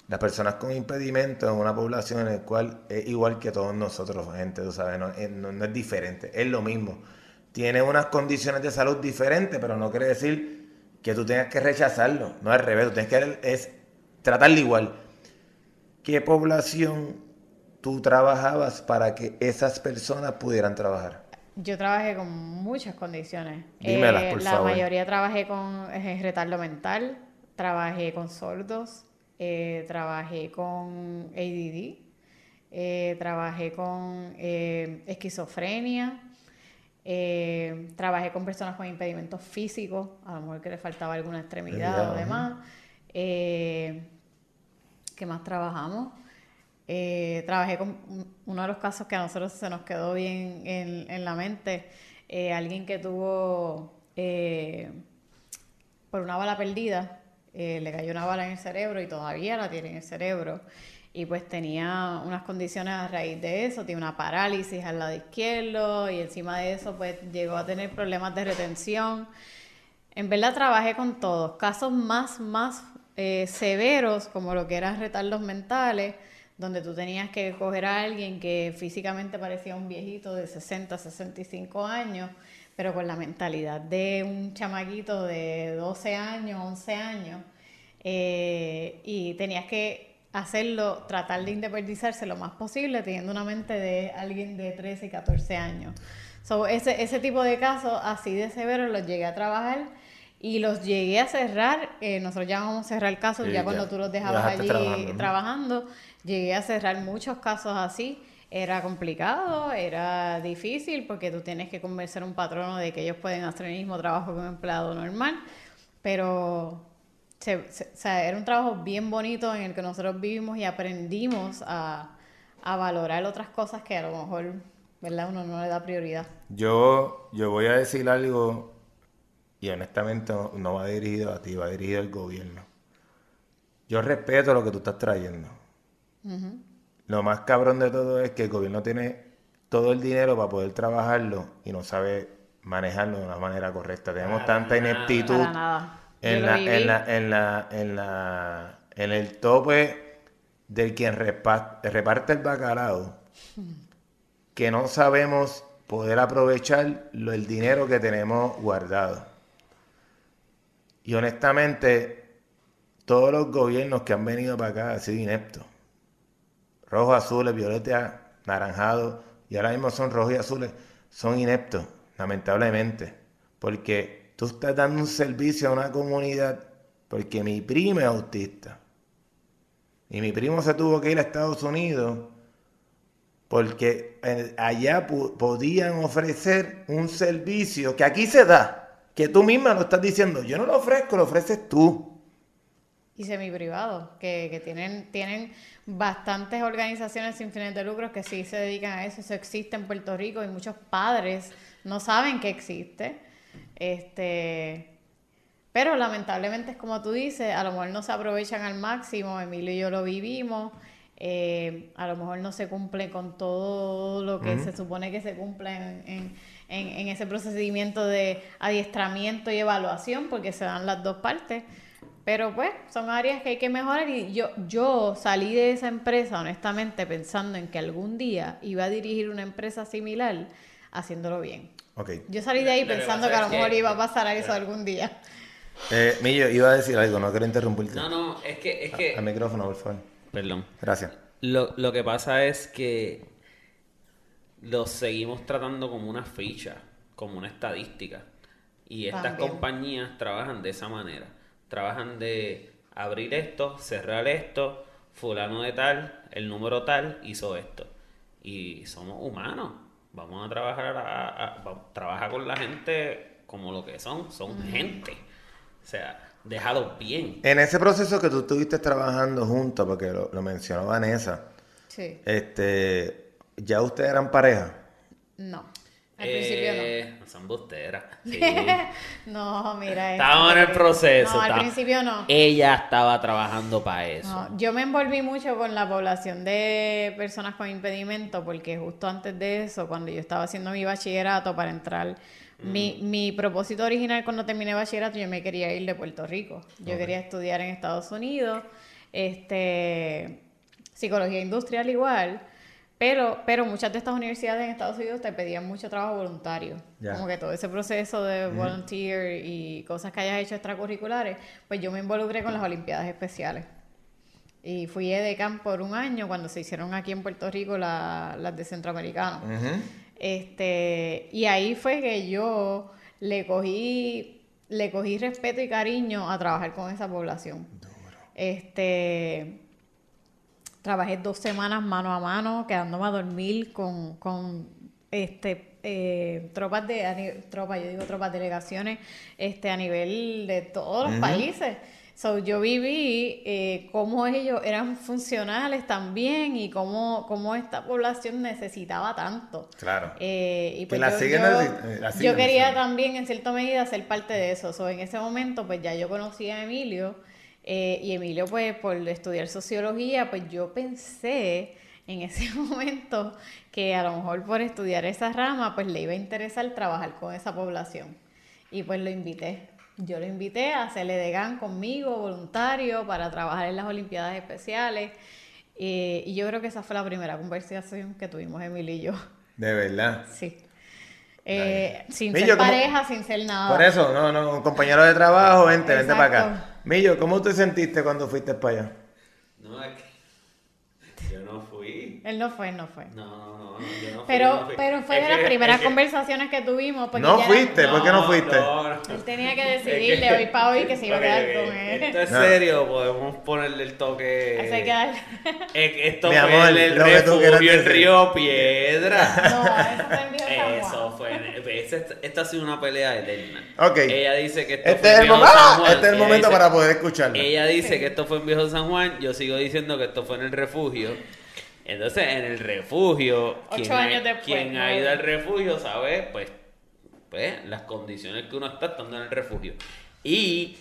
Las personas con impedimentos en una población en la cual es igual que todos nosotros, gente, tú sabes, no, es- no- no es diferente, es lo mismo. Tiene unas condiciones de salud diferentes, pero no quiere decir que tú tengas que rechazarlo. No al revés, tú tienes que es, tratarlo igual. ¿Qué población tú trabajabas para que esas personas pudieran trabajar? Yo trabajé con muchas condiciones. Dímelas, Eh, por la favor. mayoría trabajé con eh, retardo mental, trabajé con sordos, eh, trabajé con ADD, eh, trabajé con esquizofrenia, eh, trabajé con personas con impedimentos físicos, a lo mejor que les faltaba alguna extremidad o demás. Eh, ¿Qué más trabajamos? Eh, trabajé con uno de los casos que a nosotros se nos quedó bien en, la mente. Eh, alguien que tuvo por una bala perdida, le cayó una bala en el cerebro y todavía la tiene en el cerebro. Y pues tenía unas condiciones a raíz de eso, tiene una parálisis al lado izquierdo y encima de eso pues llegó a tener problemas de retención. En verdad trabajé con todos, casos más, más severos como lo que eran retardos mentales donde tú tenías que coger a alguien que físicamente parecía un viejito de 60, 65 años, pero con la mentalidad de un chamaquito de 12 años, 11 años, eh, y tenías que hacerlo, tratar de independizarse lo más posible, teniendo una mente de alguien de 13 y 14 años. So, ese, ese tipo de casos así de severos los llegué a trabajar y los llegué a cerrar. Eh, nosotros ya vamos a cerrar casos ya, cuando tú los dejabas allí trabajando. Llegué a cerrar muchos casos así. Era complicado, era difícil porque tú tienes que convencer a un patrono de que ellos pueden hacer el mismo trabajo que un empleado normal. Pero era un trabajo bien bonito en el que nosotros vivimos y aprendimos a, valorar otras cosas que a lo mejor ¿verdad? uno no le da prioridad. Yo, yo voy a decir algo y honestamente no, va dirigido a ti, va dirigido al gobierno. Yo respeto lo que tú estás trayendo. Lo más cabrón de todo es que el gobierno tiene todo el dinero para poder trabajarlo y no sabe manejarlo de una manera correcta. Tenemos tanta ineptitud en la, en la, en la, en la, en el tope del quien reparte el bacalao que no sabemos poder aprovechar el dinero que tenemos guardado. Y honestamente, todos los gobiernos que han venido para acá han sido ineptos rojos, azules, violetas, naranjados, y ahora mismo son rojos y azules, son ineptos, lamentablemente, porque tú estás dando un servicio a una comunidad, porque mi primo es autista, y mi primo se tuvo que ir a Estados Unidos porque eh, allá podían ofrecer un servicio que aquí se da, que tú misma lo estás diciendo, yo no lo ofrezco, lo ofreces tú y semi-privados, que, que, tienen, tienen bastantes organizaciones sin fines de lucro que sí se dedican a eso. Eso existe en Puerto Rico y muchos padres no saben que existe. Este, pero lamentablemente es como tú dices, a lo mejor no se aprovechan al máximo, Emilio y yo lo vivimos, eh, a lo mejor no se cumple con todo lo que se supone que se cumple en, en, en ese procedimiento de adiestramiento y evaluación, porque se dan las dos partes. Pero pues son áreas que hay que mejorar y yo, yo salí de esa empresa honestamente pensando en que algún día iba a dirigir una empresa similar haciéndolo bien. Okay. Yo salí de ahí pensando que a lo mejor iba a pasar a eso algún día. Eh, Millo, iba a decir algo, no quiero interrumpirte. No, no, es que... Es que... Al micrófono, por favor. Perdón. Gracias. Lo, lo que pasa es que los seguimos tratando como una ficha, como una estadística. Y estas compañías trabajan de esa manera trabajan de abrir esto, cerrar esto, fulano de tal, el número tal hizo esto. Y somos humanos. Vamos a trabajar a, con la gente como lo que son, son gente. O sea, déjalo bien. En ese proceso que tú estuviste trabajando juntos, porque lo, lo mencionó Vanessa, sí. este, ¿ya ustedes eran pareja? No. Al principio no. Eh, son busteras. no, mira. Estábamos en el proceso. No, al principio no. Ella estaba trabajando para eso. yo me envolví mucho con la población de personas con impedimento porque justo antes de eso, cuando yo estaba haciendo mi bachillerato para entrar, mi, mm. mi propósito original cuando terminé bachillerato, yo me quería ir de Puerto Rico. Yo quería estudiar en Estados Unidos, este, psicología industrial igual. Pero, pero muchas de estas universidades en Estados Unidos te pedían mucho trabajo voluntario. Como que todo ese proceso de volunteer y cosas que hayas hecho extracurriculares, pues yo me involucré con las Olimpiadas Especiales. Y fui edecán por un año cuando se hicieron aquí en Puerto Rico las de Centroamericano. este, y ahí fue que yo le cogí, le cogí respeto y cariño a trabajar con esa población. Este Trabajé dos semanas mano a mano, quedándome a dormir con, con este eh, tropas de tropas, yo digo tropas delegaciones este a nivel de todos los países. So, yo viví eh, cómo ellos eran funcionales también y cómo, cómo esta población necesitaba tanto. Claro. Eh, y Que pues la yo, siguen yo- eh, yo quería también en cierta medida ser parte de eso. So, en ese momento pues ya yo conocí a Emilio eh, y Emilio pues por estudiar sociología pues yo pensé en ese momento que a lo mejor por estudiar esa rama pues le iba a interesar trabajar con esa población. Y pues lo invité. Yo lo invité a hacerle de GAN conmigo, voluntario, para trabajar en las Olimpiadas Especiales. Eh, y yo creo que esa fue la primera conversación que tuvimos Emilio y yo. De verdad. Sí. Eh, sin Millo, ser ¿cómo- pareja, sin ser nada. Por eso, no, no, un compañero de trabajo, vente, vente para acá. Millo, ¿cómo te sentiste cuando fuiste para allá? No, es que yo no fui. Él no fue, no fue. No, no, no, yo no fui. Pero, yo no fui. pero fue Es de las que- primeras es que- conversaciones que tuvimos. Porque No ya fuiste, ¿por qué no fuiste? No, no. Él tenía que Es decidir que- de hoy para hoy que se iba a quedar ok. con él. Esto es No. serio, podemos ponerle el toque. Hay que que Esto Mi fue amor, el, el lo que tú quieras refugio en decir. Río Piedra. No, eso fue en Viejo San Juan. Eso fue. Esta, esta ha sido una pelea eterna. Ok. Ella dice que esto Este fue es en el, Viejo San Juan. este es el Ella momento dice- para poder escucharlo. Ella dice que esto fue en Viejo San Juan. Yo sigo diciendo que esto fue en el refugio. Entonces, en el refugio, Ocho quien, años ha, después, quien ha ido al refugio sabe, pues, pues, las condiciones que uno está estando en el refugio. Y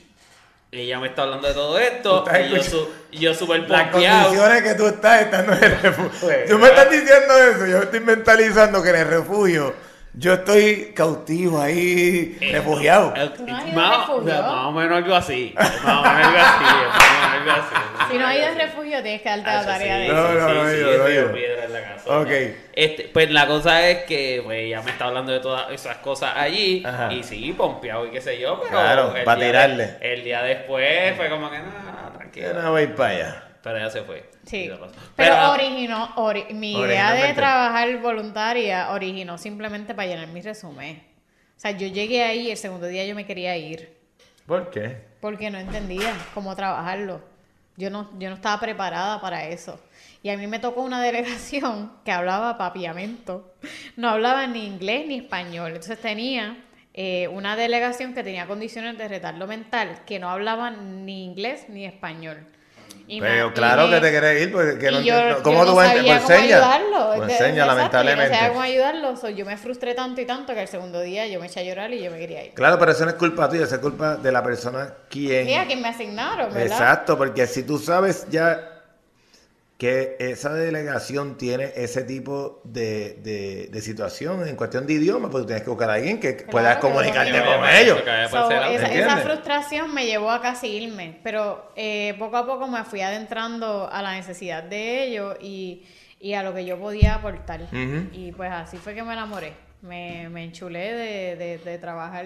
ella me está hablando de todo esto. Y yo, su, yo súper Las condiciones que tú estás estando en el refugio. Pues, tú me estás diciendo eso, yo estoy mentalizando que en el refugio yo estoy cautivo ahí, Eh, refugiado. eh, ¿Tú no más, o menos algo así. Más o menos algo así. Más o menos algo así. Si no hay de refugio, tienes que darte Ah, la sí, tarea sí, de No, eso. no, no sí, digo, sí, no digo. Río Piedra en la casa. Ok. Este, pues la cosa es que pues, ella me está hablando de todas esas cosas allí. Ajá. Y sí, pompeado y qué sé yo. Pero Claro, el pa' día tirarle. de- el día después fue como que, no, Yo tranquilo. no voy para allá. Pero ella se fue. Sí, pero, originó, ori- mi idea de trabajar voluntaria originó simplemente para llenar mi resumen. O sea, yo llegué ahí y el segundo día yo me quería ir ¿Por qué? porque no entendía cómo trabajarlo. Yo no, yo no estaba preparada para eso. Y a mí me tocó una delegación que hablaba papiamento. No hablaba ni inglés ni español. Entonces tenía eh, una delegación que tenía condiciones de retardo mental, que no hablaban ni inglés ni español. Y me- Pero y claro me- que te quieres ir, porque que no yo, ¿Cómo no tú vas a sabía cómo ayudarlo. Pues enseña, no lamentablemente. sabía cómo ayudarlo. so, yo me frustré tanto y tanto que el segundo día yo me eché a llorar y yo me quería ir. Claro, pero eso no es culpa tuya, eso es culpa de la persona quien... Sí, a quien me asignaron, ¿verdad? Exacto, porque si tú sabes ya que esa delegación tiene ese tipo de, de, de situación en cuestión de idioma, pues tú tienes que buscar a alguien que puedas que comunicarte con ellos. So, esa, frustración me llevó a casi irme, pero eh, poco a poco me fui adentrando a la necesidad de ellos y, y a lo que yo podía aportar. Y pues así fue que me enamoré. Me, me enchulé de, de- de trabajar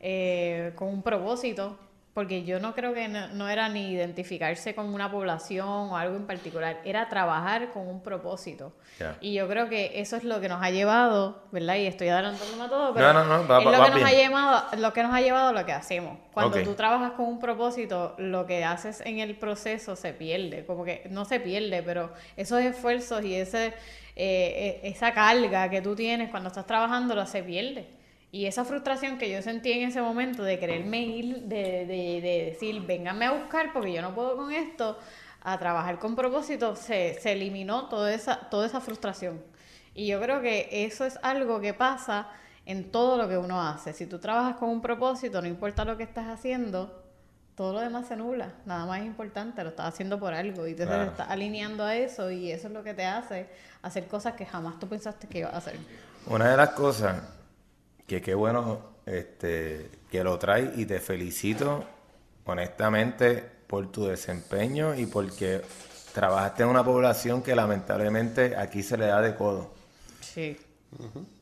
eh, con un propósito, porque yo no creo que no, no era ni identificarse con una población o algo en particular, era trabajar con un propósito. Y yo creo que eso es lo que nos ha llevado, ¿verdad? Y estoy adelantándome a todo, pero No, no, no, va- es lo, va que nos ha llevado, lo que nos ha llevado a lo que hacemos. Cuando Ok. tú trabajas con un propósito, lo que haces en el proceso se pierde. Como que no se pierde, pero esos esfuerzos y ese, eh, eh, esa carga que tú tienes cuando estás trabajando se pierde. Y esa frustración que yo sentí en ese momento de quererme ir, de, de, de decir, vénganme a buscar porque yo no puedo con esto, a trabajar con propósito, se, se eliminó toda esa, toda esa frustración. Y yo creo que eso es algo que pasa en todo lo que uno hace. Si tú trabajas con un propósito, no importa lo que estás haciendo, todo lo demás se nubla. Nada más es importante, lo estás haciendo por algo y te Claro. estás alineando a eso y eso es lo que te hace hacer cosas que jamás tú pensaste que ibas a hacer. Una de las cosas que qué bueno este, que lo traes y te felicito honestamente por tu desempeño y porque trabajaste en una población que lamentablemente aquí se le da de codo. Sí.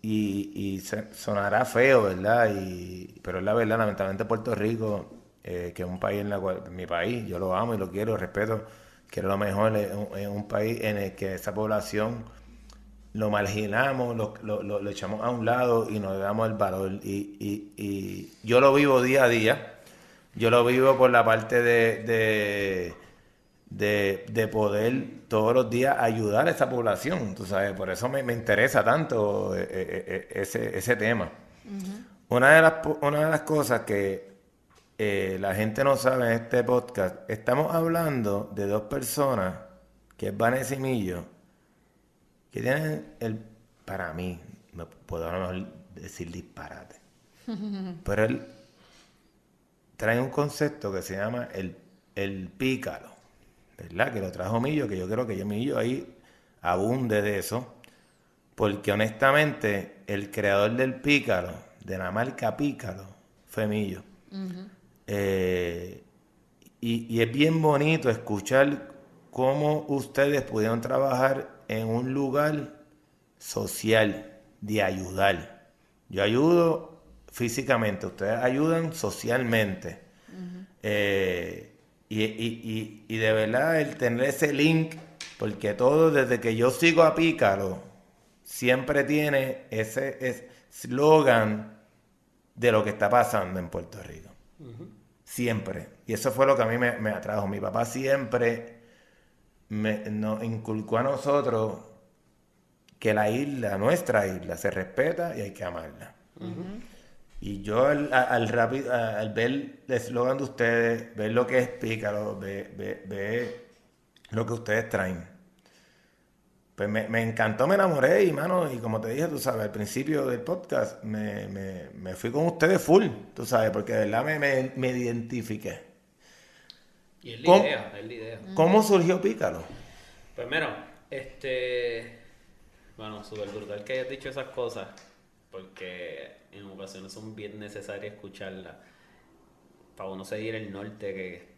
Y, y se- sonará feo, ¿verdad? Y, pero es la verdad, lamentablemente Puerto Rico, eh, que es un país en la cual, mi país, yo lo amo y lo quiero, respeto, quiero lo mejor, es un, es un país en el que esa población lo marginamos, lo, lo, lo- lo echamos a un lado y nos damos el valor. Y, y, y yo lo vivo día a día, yo lo vivo por la parte de, de, de, de poder todos los días ayudar a esa población, tú sabes, por eso me, me interesa tanto eh, eh, eh, ese, ese tema. una, de las, una de las cosas que eh, la gente no sabe en este podcast, estamos hablando de dos personas, que es Vanessa y Millo, que tienen el, para mí, no puedo a lo mejor decir disparate, pero él trae un concepto que se llama el, el pícaro, ¿verdad? Que lo trajo Millo, que yo creo que yo Millo ahí abunde de eso, porque honestamente el creador del pícaro, de la marca pícaro, fue Millo. Eh, y, y es bien bonito escuchar cómo ustedes pudieron trabajar en un lugar social, de ayudar. Yo ayudo físicamente, ustedes ayudan socialmente. Eh, y, y- y- y de verdad el tener ese link, porque todo desde que yo sigo a Pícaro, siempre tiene ese eslogan de lo que está pasando en Puerto Rico. Siempre. Y eso fue lo que a mí me, me atrajo. Mi papá siempre me, nos inculcó a nosotros que la isla, nuestra isla, se respeta y hay que amarla. Y yo al, al, rápido, al ver el eslogan de ustedes, ver lo que es Pícaro, ver, ver- ver lo que ustedes traen, pues me, me encantó, me enamoré y, mano, y como te dije, tú sabes, al principio del podcast, me, me- me fui con ustedes full, tú sabes, porque de verdad me, me, me identifiqué. Y es la ¿Cómo? idea, es la idea. ¿Cómo surgió Pícaro? Pues mira, este. Bueno, súper brutal que hayas dicho esas cosas, porque en ocasiones son bien necesarias escucharlas para uno seguir el norte que,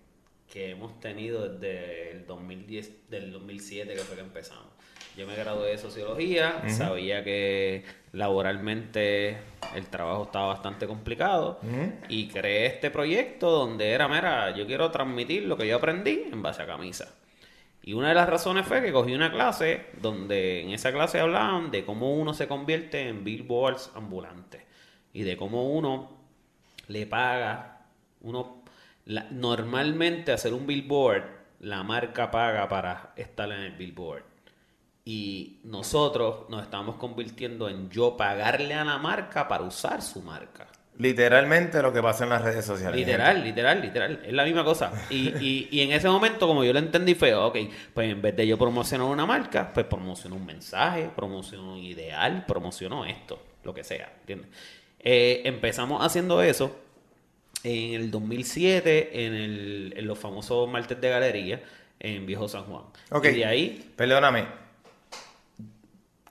que hemos tenido desde el 2010, del 2007 que fue que empezamos. Yo me gradué de sociología, sabía que laboralmente el trabajo estaba bastante complicado y creé este proyecto donde era, mira, yo quiero transmitir lo que yo aprendí en base a camisa. Y una de las razones fue que cogí una clase donde en esa clase hablaban de cómo uno se convierte en billboards ambulantes y de cómo uno le paga, uno la- normalmente hacer un billboard, la marca paga para estar en el billboard. Y nosotros nos estamos convirtiendo en yo pagarle a la marca para usar su marca. Literalmente lo que pasa en las redes sociales. Literal, literal, literal. Es la misma cosa. Y, y, y en ese momento, como yo lo entendí, fue, ok, pues en vez de yo promocionar una marca, pues promociono un mensaje, promociono un ideal, promociono esto, lo que sea, ¿entiendes? Eh, empezamos haciendo eso en el 2007, en, el, en los famosos martes de galería, en Viejo San Juan. Ok. Y de ahí, Perdóname.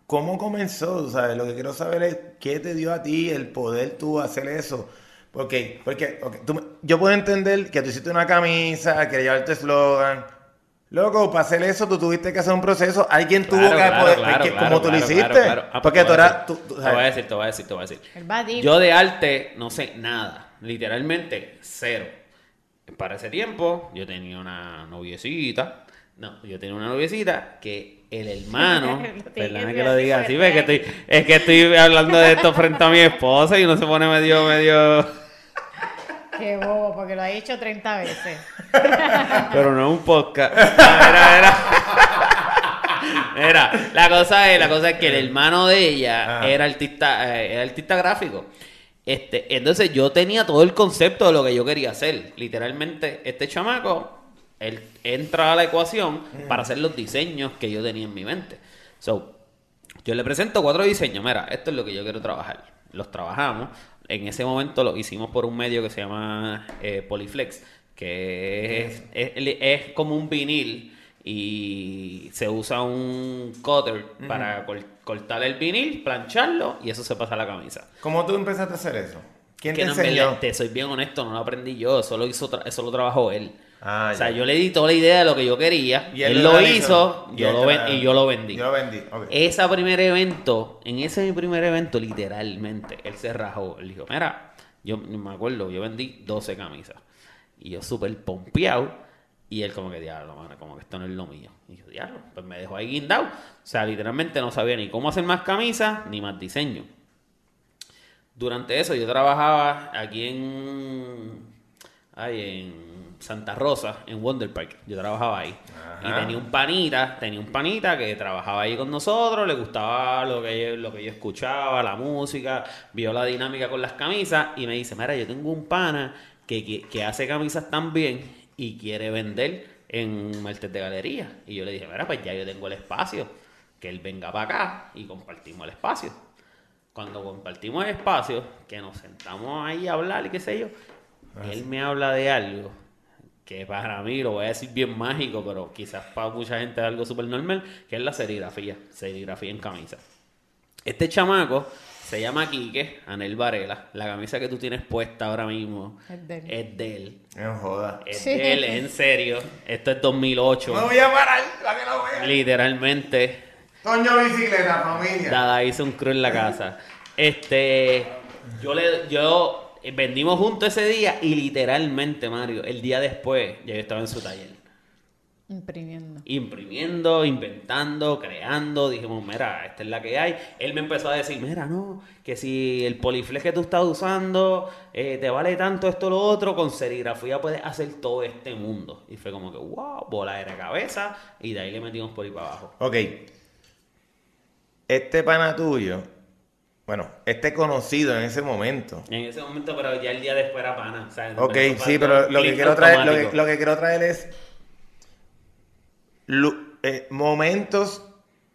¿Cómo comenzó? ¿Sabes? Lo que quiero saber es qué te dio a ti el poder tú hacer eso. Porque, porque ok, tú me- yo puedo entender que tú hiciste una camisa, que llevarte eslogan. Loco, para hacer eso tú tuviste que hacer un proceso. Alguien tuvo que claro, poder, claro, que- claro, como tú lo hiciste. claro, claro. Ah, porque te tú voy a eras. decir, tú- tú- te voy a decir, te voy a decir, te voy a decir. El. Yo de arte no sé nada, literalmente cero. Para ese tiempo yo tenía una noviecita, no, yo tenía una noviecita que el hermano, perdona que lo diga así, ves que estoy, es que estoy hablando de esto frente a mi esposa y uno se pone medio, medio, Qué bobo, porque lo ha dicho 30 veces. pero no es un podcast. Era, era. Era, la cosa es, la cosa es que el hermano de ella Ajá. era artista, eh, era artista gráfico. Este, entonces yo tenía todo el concepto de lo que yo quería hacer. Literalmente, este chamaco, él entra a la ecuación para hacer los diseños que yo tenía en mi mente. So, yo le presento cuatro diseños. Mira, esto es lo que yo quiero trabajar. Los trabajamos. En ese momento lo hicimos por un medio que se llama eh, Polyflex, que es, es, es como un vinil y se usa un cutter para col- cortar el vinil, plancharlo y eso se pasa a la camisa. ¿Cómo tú empezaste a hacer eso? ¿Quién Que te no, en enseñó? verdad, te soy bien honesto, no lo aprendí yo, eso lo, hizo tra- eso lo trabajó él. Ah, o sea, yo le di toda la idea de lo que yo quería, Y él, lo hizo, Y yo lo ven- y yo lo vendí. Yo lo vendí. Ese primer evento, en ese mi primer evento, literalmente, él se rajó. Él dijo, mira, yo me acuerdo, yo vendí 12 camisas. Y yo súper pompeado. Y él como que, diablo, mano, como que esto no es lo mío. Y yo, diablo, pues me dejó ahí guindado. O sea, literalmente no sabía ni cómo hacer más camisas, ni más diseño. Durante eso yo trabajaba aquí en... Ay, en Santa Rosa, en Wonder Park. Yo trabajaba ahí. Y tenía un panita, tenía un panita que trabajaba ahí con nosotros, le gustaba lo que, yo- lo que yo escuchaba, la música, vio la dinámica con las camisas y me dice, mira, yo tengo un pana que, que, que hace camisas también y quiere vender en martes de galería. Y yo le dije, mira, pues ya yo tengo el espacio, que él venga para acá y compartimos el espacio. Cuando compartimos el espacio, que nos sentamos ahí a hablar y qué sé yo, él me habla de algo que para mí, lo voy a decir bien mágico, pero quizás para mucha gente es algo súper normal, que es la serigrafía, serigrafía en camisa. Este chamaco se llama Quique, Anel Varela. La camisa que tú tienes puesta ahora mismo Es de él. es de él. No joda. Es Sí. de él, en serio. Esto es 2008. Me voy a parar para que lo vean. Literalmente, Toño bicicleta, familia. Dada hizo un cruz en la casa. Este, yo le, yo vendimos juntos ese día y literalmente, Mario, el día después ya yo estaba en su taller. Imprimiendo. Imprimiendo, inventando, creando, dijimos, mira, esta es la que hay. Él me empezó a decir, mira, no, que si el poliflex que tú estás usando eh, te vale tanto esto lo otro, con serigrafía puedes hacer todo este mundo. Y fue como que, wow, bola de la cabeza, y de ahí le metimos por ahí para abajo. Ok. Este pana tuyo, bueno, este conocido en ese momento. En ese momento, pero ya el día después era pana. o sea, Ok, sí, pero lo que quiero traer, lo que, automático. lo que quiero traer es eh, momentos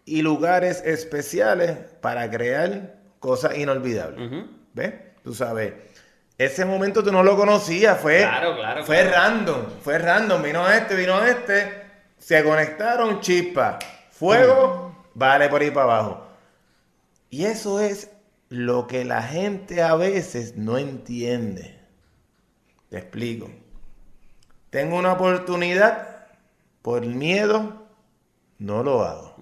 y lugares especiales para crear cosas inolvidables. ¿Ves? Tú sabes. Ese momento tú no lo conocías, fue, Claro, claro, fue claro. random, fue random, vino este, vino este, se conectaron, chispa, fuego, vale por ahí para abajo. Y eso es lo que la gente a veces no entiende. Te explico. Tengo una oportunidad, por miedo, no lo hago.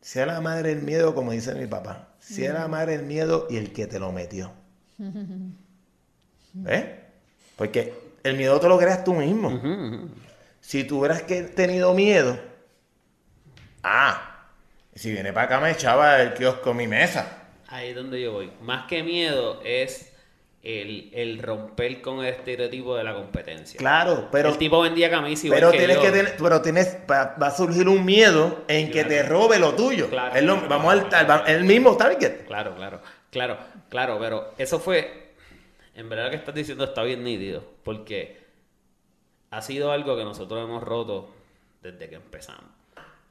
Sea la madre el miedo, como dice mi papá. Sea la madre el miedo y el que te lo metió. ¿Ves? Porque el miedo te lo creas tú mismo. Si tú hubieras que tenido miedo, ah, si viene para acá me echaba el kiosco mi mesa. Ahí es donde yo voy. Más que miedo es el, el romper con el estereotipo de la competencia. Claro, pero, el tipo vendía camisa igual pero que tienes yo. que tener, pero tienes, va, va a surgir un miedo en que te robe lo tuyo. Claro. Vamos al, el mismo target. Claro, claro, claro, claro, pero eso fue, en verdad lo que estás diciendo está bien nítido, porque ha sido algo que nosotros hemos roto desde que empezamos.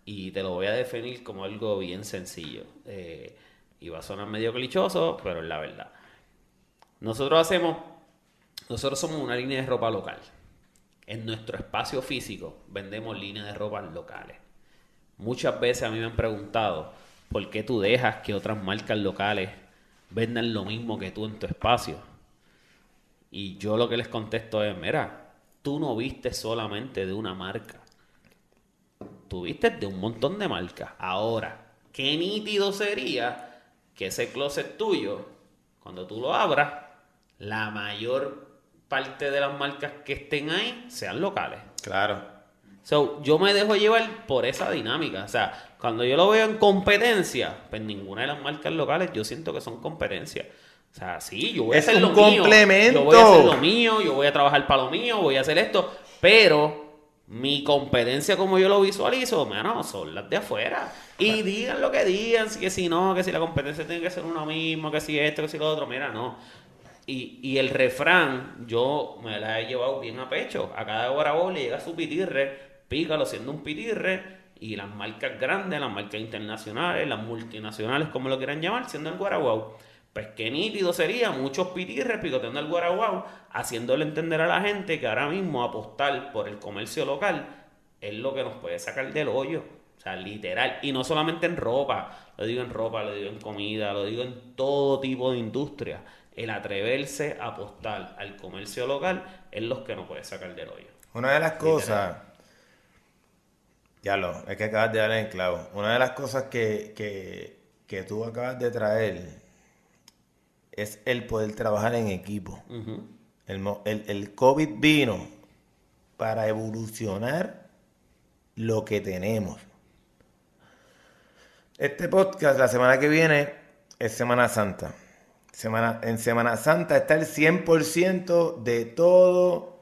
Y te lo voy a definir como algo bien sencillo. Eh, y va a sonar medio clichoso, pero es la verdad. Nosotros hacemos, nosotros somos una línea de ropa local. En nuestro espacio físico vendemos líneas de ropa locales. Muchas veces a mí me han preguntado por qué tú dejas que otras marcas locales vendan lo mismo que tú en tu espacio. Y yo lo que les contesto es, mira, tú no vistes solamente de una marca. Tú vistes de un montón de marcas. Ahora, qué nítido sería que ese closet tuyo, cuando tú lo abras, la mayor parte de las marcas que estén ahí sean locales. Claro. So, yo me dejo llevar por esa dinámica. O sea, cuando yo lo veo en competencia, pues ninguna de las marcas locales yo siento que son competencia. O sea, sí, yo voy Es a hacer un lo mío. complemento. Yo voy a hacer lo mío, yo voy a trabajar para lo mío, voy a hacer esto. Pero mi competencia, como yo lo visualizo, mano, son las de afuera. Y digan lo que digan, que si no, que si la competencia tiene que ser uno mismo, que si esto, que si lo otro. Mira, no. Y, y el refrán, yo me la he llevado bien a pecho. A cada guarabó le llega su pitirre, pícalo siendo un pitirre. Y las marcas grandes, las marcas internacionales, las multinacionales, como lo quieran llamar, siendo el guaraguau. Pues qué nítido sería muchos pitirres picoteando el guaraguau, haciéndole entender a la gente que ahora mismo apostar por el comercio local es lo que nos puede sacar del hoyo. O sea, literal. Y no solamente en ropa, lo digo en ropa, lo digo en comida, lo digo en todo tipo de industria. El atreverse a apostar al comercio local es lo que nos puede sacar del hoyo. Una de las cosas, ya lo, es que acabas de dar en clavo. Una de las cosas que, que, que tú acabas de traer es el poder trabajar en equipo. El, el, el COVID vino para evolucionar lo que tenemos. Este podcast la semana que viene es Semana Santa. Semana, en Semana Santa está el 100% de todos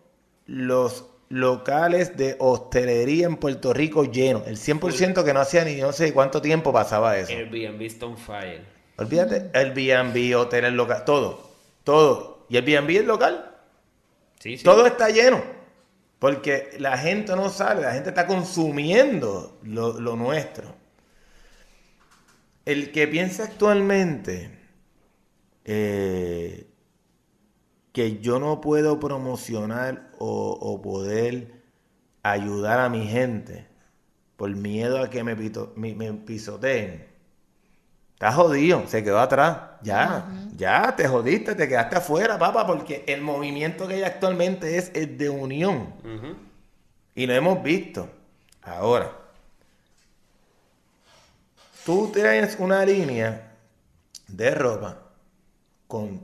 los locales de hostelería en Puerto Rico llenos. El 100% que no hacía ni no sé cuánto tiempo pasaba eso. Airbnb on fire. Olvídate, el B&B, hoteles local, todo, todo. ¿Y el B&B es local? Sí, sí. Todo está lleno. Porque la gente no sale, la gente está consumiendo lo, lo nuestro. El que piensa actualmente eh, que yo no puedo promocionar o, o poder ayudar a mi gente por miedo a que me, pito- me- me pisoteen, está jodido, se quedó atrás. Ya, ya te jodiste, te quedaste afuera, papá, porque el movimiento que hay actualmente es el de unión. Y lo hemos visto. Ahora, tú tienes una línea de ropa con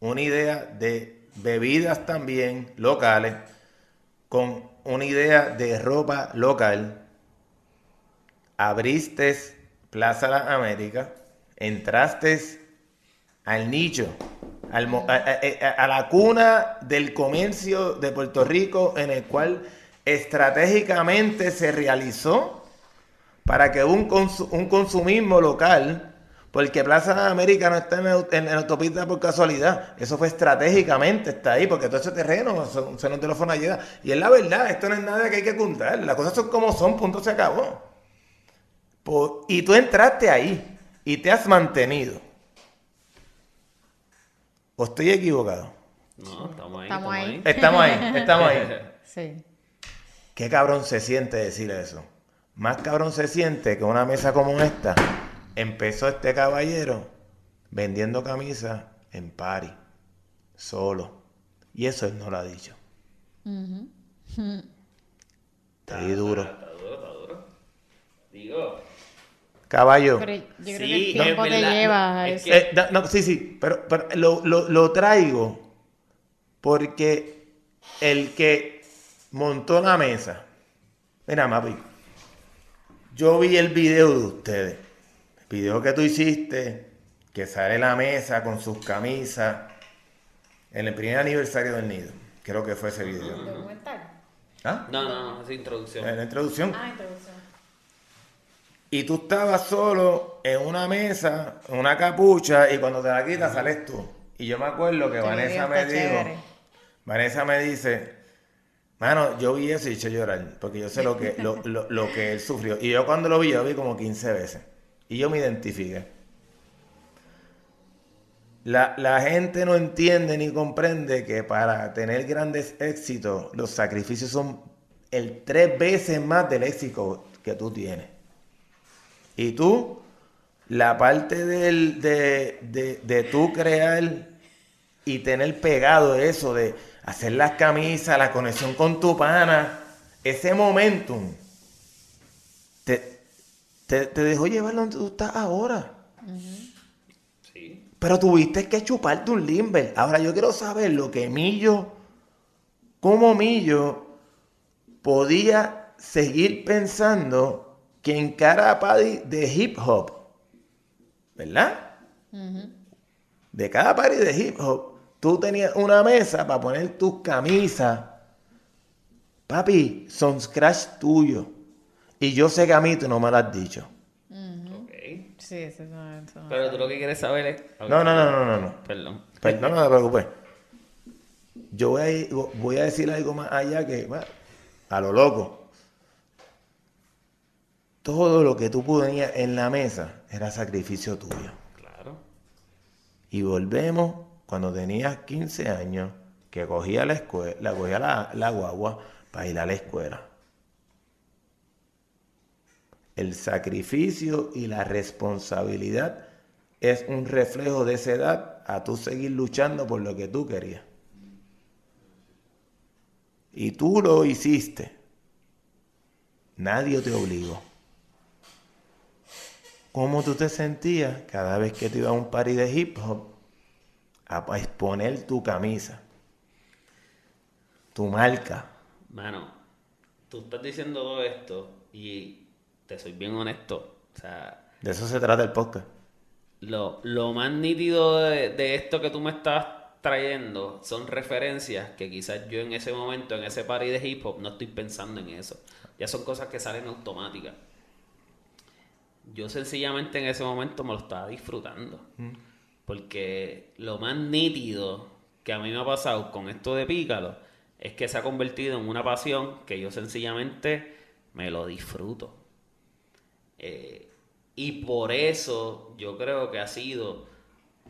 una idea de bebidas también locales, con una idea de ropa local. Abriste Plaza Las Américas, entraste al nicho, mo- a, la cuna del comercio de Puerto Rico en el cual estratégicamente se realizó para que un, un consumismo local, porque Plaza América no está en, en autopista por casualidad, eso fue estratégicamente, está ahí, porque todo ese terreno son, son un llega. Y es la verdad, esto no es nada que hay que ocultar, las cosas son como son, punto se acabó. Y tú entraste ahí y te has mantenido. ¿O estoy equivocado? No, estamos ahí. Estamos ahí. Estamos ahí, estamos ahí. Sí. Qué cabrón se siente decir eso. Más cabrón se siente que una mesa como esta empezó este caballero vendiendo camisas en París, solo. Y eso él no lo ha dicho. Está ahí duro. Está duro, está duro. Digo, Caballo. Pero yo creo que Sí, el tiempo te lleva Es que- Eh, no, no, sí, sí, pero, pero lo, lo- lo traigo porque el que montó la mesa, mira, Mapi, yo vi el video de ustedes, el video que tú hiciste, que sale la mesa con sus camisas, en el primer aniversario del nido, creo que fue ese video. ¿Documental? ¿Ah? no, no, no, es introducción. En la introducción. Ah, introducción. Y tú estabas solo en una mesa, en una capucha, y cuando te la quitas sales tú. Y yo me acuerdo que Vanessa me dijo, chévere. Vanessa me dice, mano, yo vi eso y hice llorar, porque yo sé lo que, lo, lo- lo que él sufrió. Y yo cuando lo vi, yo lo vi como 15 veces. Y yo me identifiqué. La, la gente no entiende ni comprende que para tener grandes éxitos, los sacrificios son el tres veces más del éxito que tú tienes. Y tú, la parte del, de, de, de tú crear y tener pegado eso de hacer las camisas, la conexión con tu pana, ese momentum, te, te, te dejó llevar donde tú estás ahora. Sí. Pero tuviste que chuparte un limber. Ahora yo quiero saber lo que Millo, cómo Millo podía seguir pensando que en cada party de hip hop, ¿verdad? De cada party de hip hop, tú tenías una mesa para poner tus camisas. Papi, son scratch tuyo. Y yo sé que a mí tú no me lo has dicho. Ok. Sí, eso no, eso no. Pero tú lo que quieres saber es. No, no, no, no, no, no. Perdón. Pues no, no te preocupes. Yo voy a, ir- voy a decir algo más allá que, bueno, a lo loco. Todo lo que tú ponías en la mesa era sacrificio tuyo. Claro. Y volvemos cuando tenías 15 años, que cogía la escuela, cogía la, la guagua para ir a la escuela. El sacrificio y la responsabilidad es un reflejo de esa edad a tú seguir luchando por lo que tú querías. Y tú lo hiciste. Nadie te obligó. ¿Cómo tú te sentías cada vez que te ibas a un party de hip hop a exponer tu camisa, tu marca? Mano, tú estás diciendo todo esto y te soy bien honesto. O sea, De eso se trata el podcast. lo, lo más nítido de, de esto que tú me estás trayendo son referencias que quizás yo en ese momento, en ese party de hip hop, no estoy pensando en eso. Ya son cosas que salen automáticas. Yo sencillamente en ese momento me lo estaba disfrutando. Porque lo más nítido que a mí me ha pasado con esto de Pícalo es que se ha convertido en una pasión que yo sencillamente me lo disfruto. Eh, y por eso yo creo que ha sido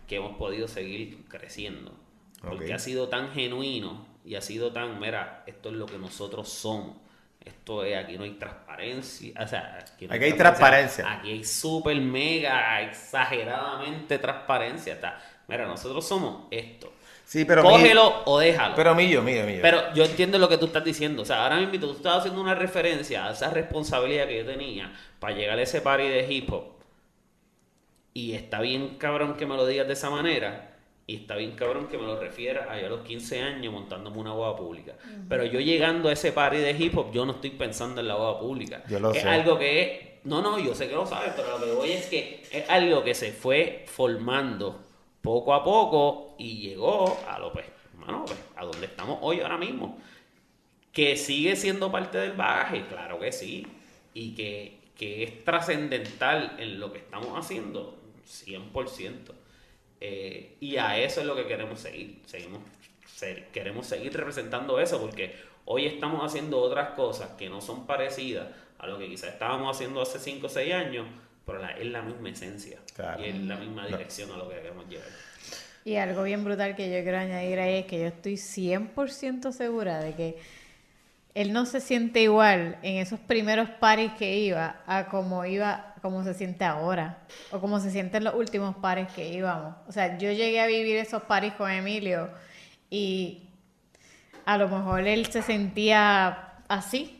que hemos podido seguir creciendo. Porque ha sido tan genuino y ha sido tan, mira, esto es lo que nosotros somos. Esto es, aquí no hay transparencia. O sea, aquí, hay, transparencia. Aquí hay súper, mega, exageradamente transparencia. Está. Mira, nosotros somos esto. Sí, pero Cógelo o déjalo. Pero mío, mío, mío. Pero yo entiendo lo que tú estás diciendo. O sea, ahora mismo tú estás haciendo una referencia a esa responsabilidad que yo tenía para llegar a ese party de hip hop. Y está bien cabrón que me lo digas de esa manera. Y está bien cabrón que me lo refieras a yo a los 15 años montándome una boda pública. Pero yo llegando a ese party de hip hop, yo no estoy pensando en la boda pública. Yo lo es algo que es... No, no, yo sé que lo sabes, pero lo que voy es que es algo que se fue formando poco a poco y llegó a lo pues, pues, a donde estamos hoy ahora mismo. Que sigue siendo parte del bagaje, claro que sí. Y que, es trascendental en lo que estamos haciendo, 100%. Eh, y a eso es lo que queremos seguir. Seguimos, queremos seguir representando eso porque hoy estamos haciendo otras cosas que no son parecidas a lo que quizás estábamos haciendo hace 5 o 6 años, pero es la misma esencia y es la misma dirección a lo que queremos llevar. Y algo bien brutal que yo quiero añadir ahí es que yo estoy 100% segura de que él no se siente igual en esos primeros paris que iba a como iba, como se siente ahora, o como se siente en los últimos pares que íbamos. O sea, yo llegué a vivir esos paris con Emilio y a lo mejor él se sentía así,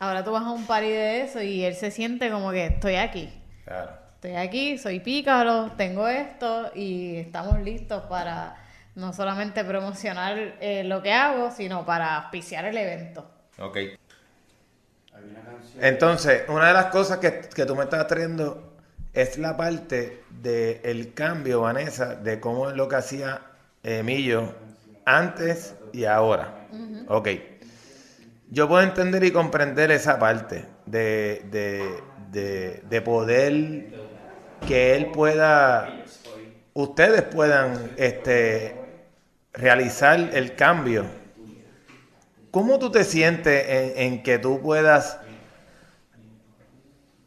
Ahora tú vas a un party de eso y él se siente como que estoy aquí. Claro. Estoy aquí, soy pícaro, tengo esto y estamos listos para no solamente promocionar eh, lo que hago, sino para auspiciar el evento. Ok. Entonces, una de las cosas que, que tú me estás trayendo es la parte del cambio, Vanessa, de cómo es lo que hacía Emilio antes y ahora. Ok yo puedo entender y comprender esa parte de, de, poder que él pueda, ustedes puedan este, realizar el cambio. ¿Cómo tú te sientes en, en, que tú puedas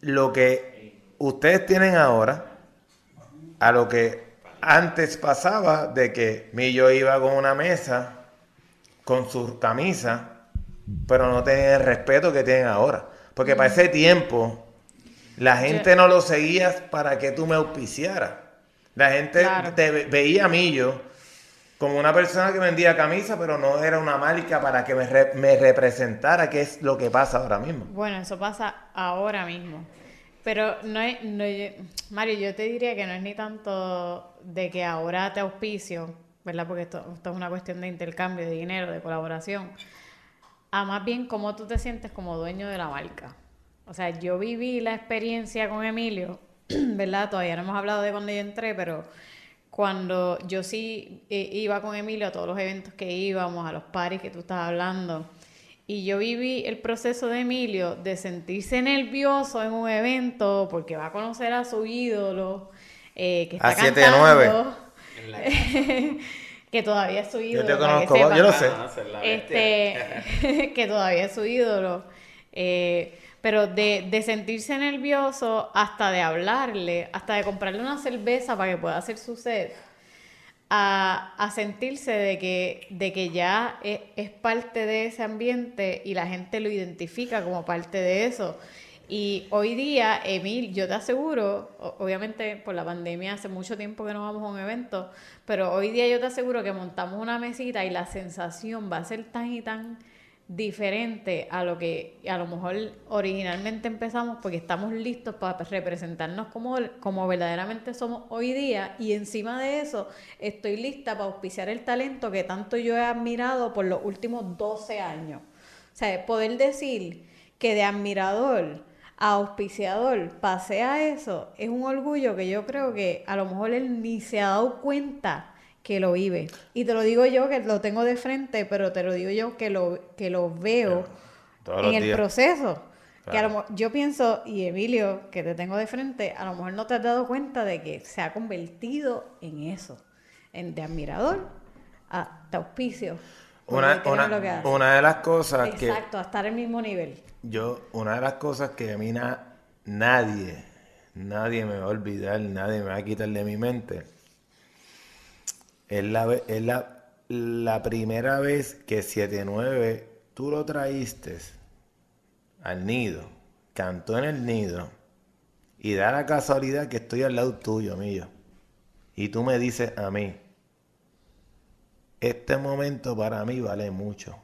lo que ustedes tienen ahora a lo que antes pasaba de que Millo iba con una mesa con su camisa pero no tienen el respeto que tienen ahora. Porque para ese tiempo, la gente no lo seguía para que tú me auspiciaras. La gente te veía a mí yo como una persona que vendía camisa, pero no era una marca para que me, me representara, que es lo que pasa ahora mismo. Bueno, eso pasa ahora mismo. Pero no es, no, Mario, yo te diría que no es ni tanto de que ahora te auspicio, ¿verdad? Porque esto, esto es una cuestión de intercambio de dinero, de colaboración a más bien cómo tú te sientes como dueño de la marca. O sea, yo viví la experiencia con Emilio, ¿verdad? Todavía no hemos hablado de cuando yo entré, pero cuando yo sí eh, iba con Emilio a todos los eventos que íbamos, a los paris que tú estás hablando, y yo viví el proceso de Emilio de sentirse nervioso en un evento porque va a conocer a su ídolo eh, que está a 7 9 que todavía es su ídolo. Yo te conozco, yo lo sé. Ah, este, que todavía es su ídolo. Eh, pero de, de, sentirse nervioso hasta de hablarle, hasta de comprarle una cerveza para que pueda hacer su set, a, a sentirse de que, de que ya es, es, parte de ese ambiente y la gente lo identifica como parte de eso. Y hoy día, Emil, yo te aseguro, obviamente por la pandemia hace mucho tiempo que no vamos a un evento, pero hoy día yo te aseguro que montamos una mesita y la sensación va a ser tan y tan diferente a lo que a lo mejor originalmente empezamos porque estamos listos para representarnos como, como verdaderamente somos hoy día y encima de eso estoy lista para auspiciar el talento que tanto yo he admirado por los últimos 12 años. O sea, poder decir que de admirador auspiciador pase a eso, es un orgullo que yo creo que a lo mejor él ni se ha dado cuenta que lo vive. Y te lo digo yo que lo tengo de frente, pero te lo digo yo que lo, que lo veo en el proceso. Que a lo, yo pienso, y Emilio, que te tengo de frente, a lo mejor no te has dado cuenta de que se ha convertido en eso, en de admirador a auspicio. Una, una- una de las cosas que Exacto, a estar al mismo nivel. yo, una de las cosas que a mí na- nadie, nadie me va a olvidar, nadie me va a quitar de mi mente, es la, es la, la primera vez que 7-9 tú lo traíste al nido, cantó en el nido, y da la casualidad que estoy al lado tuyo, mío. Y tú me dices a mí, este momento para mí vale mucho.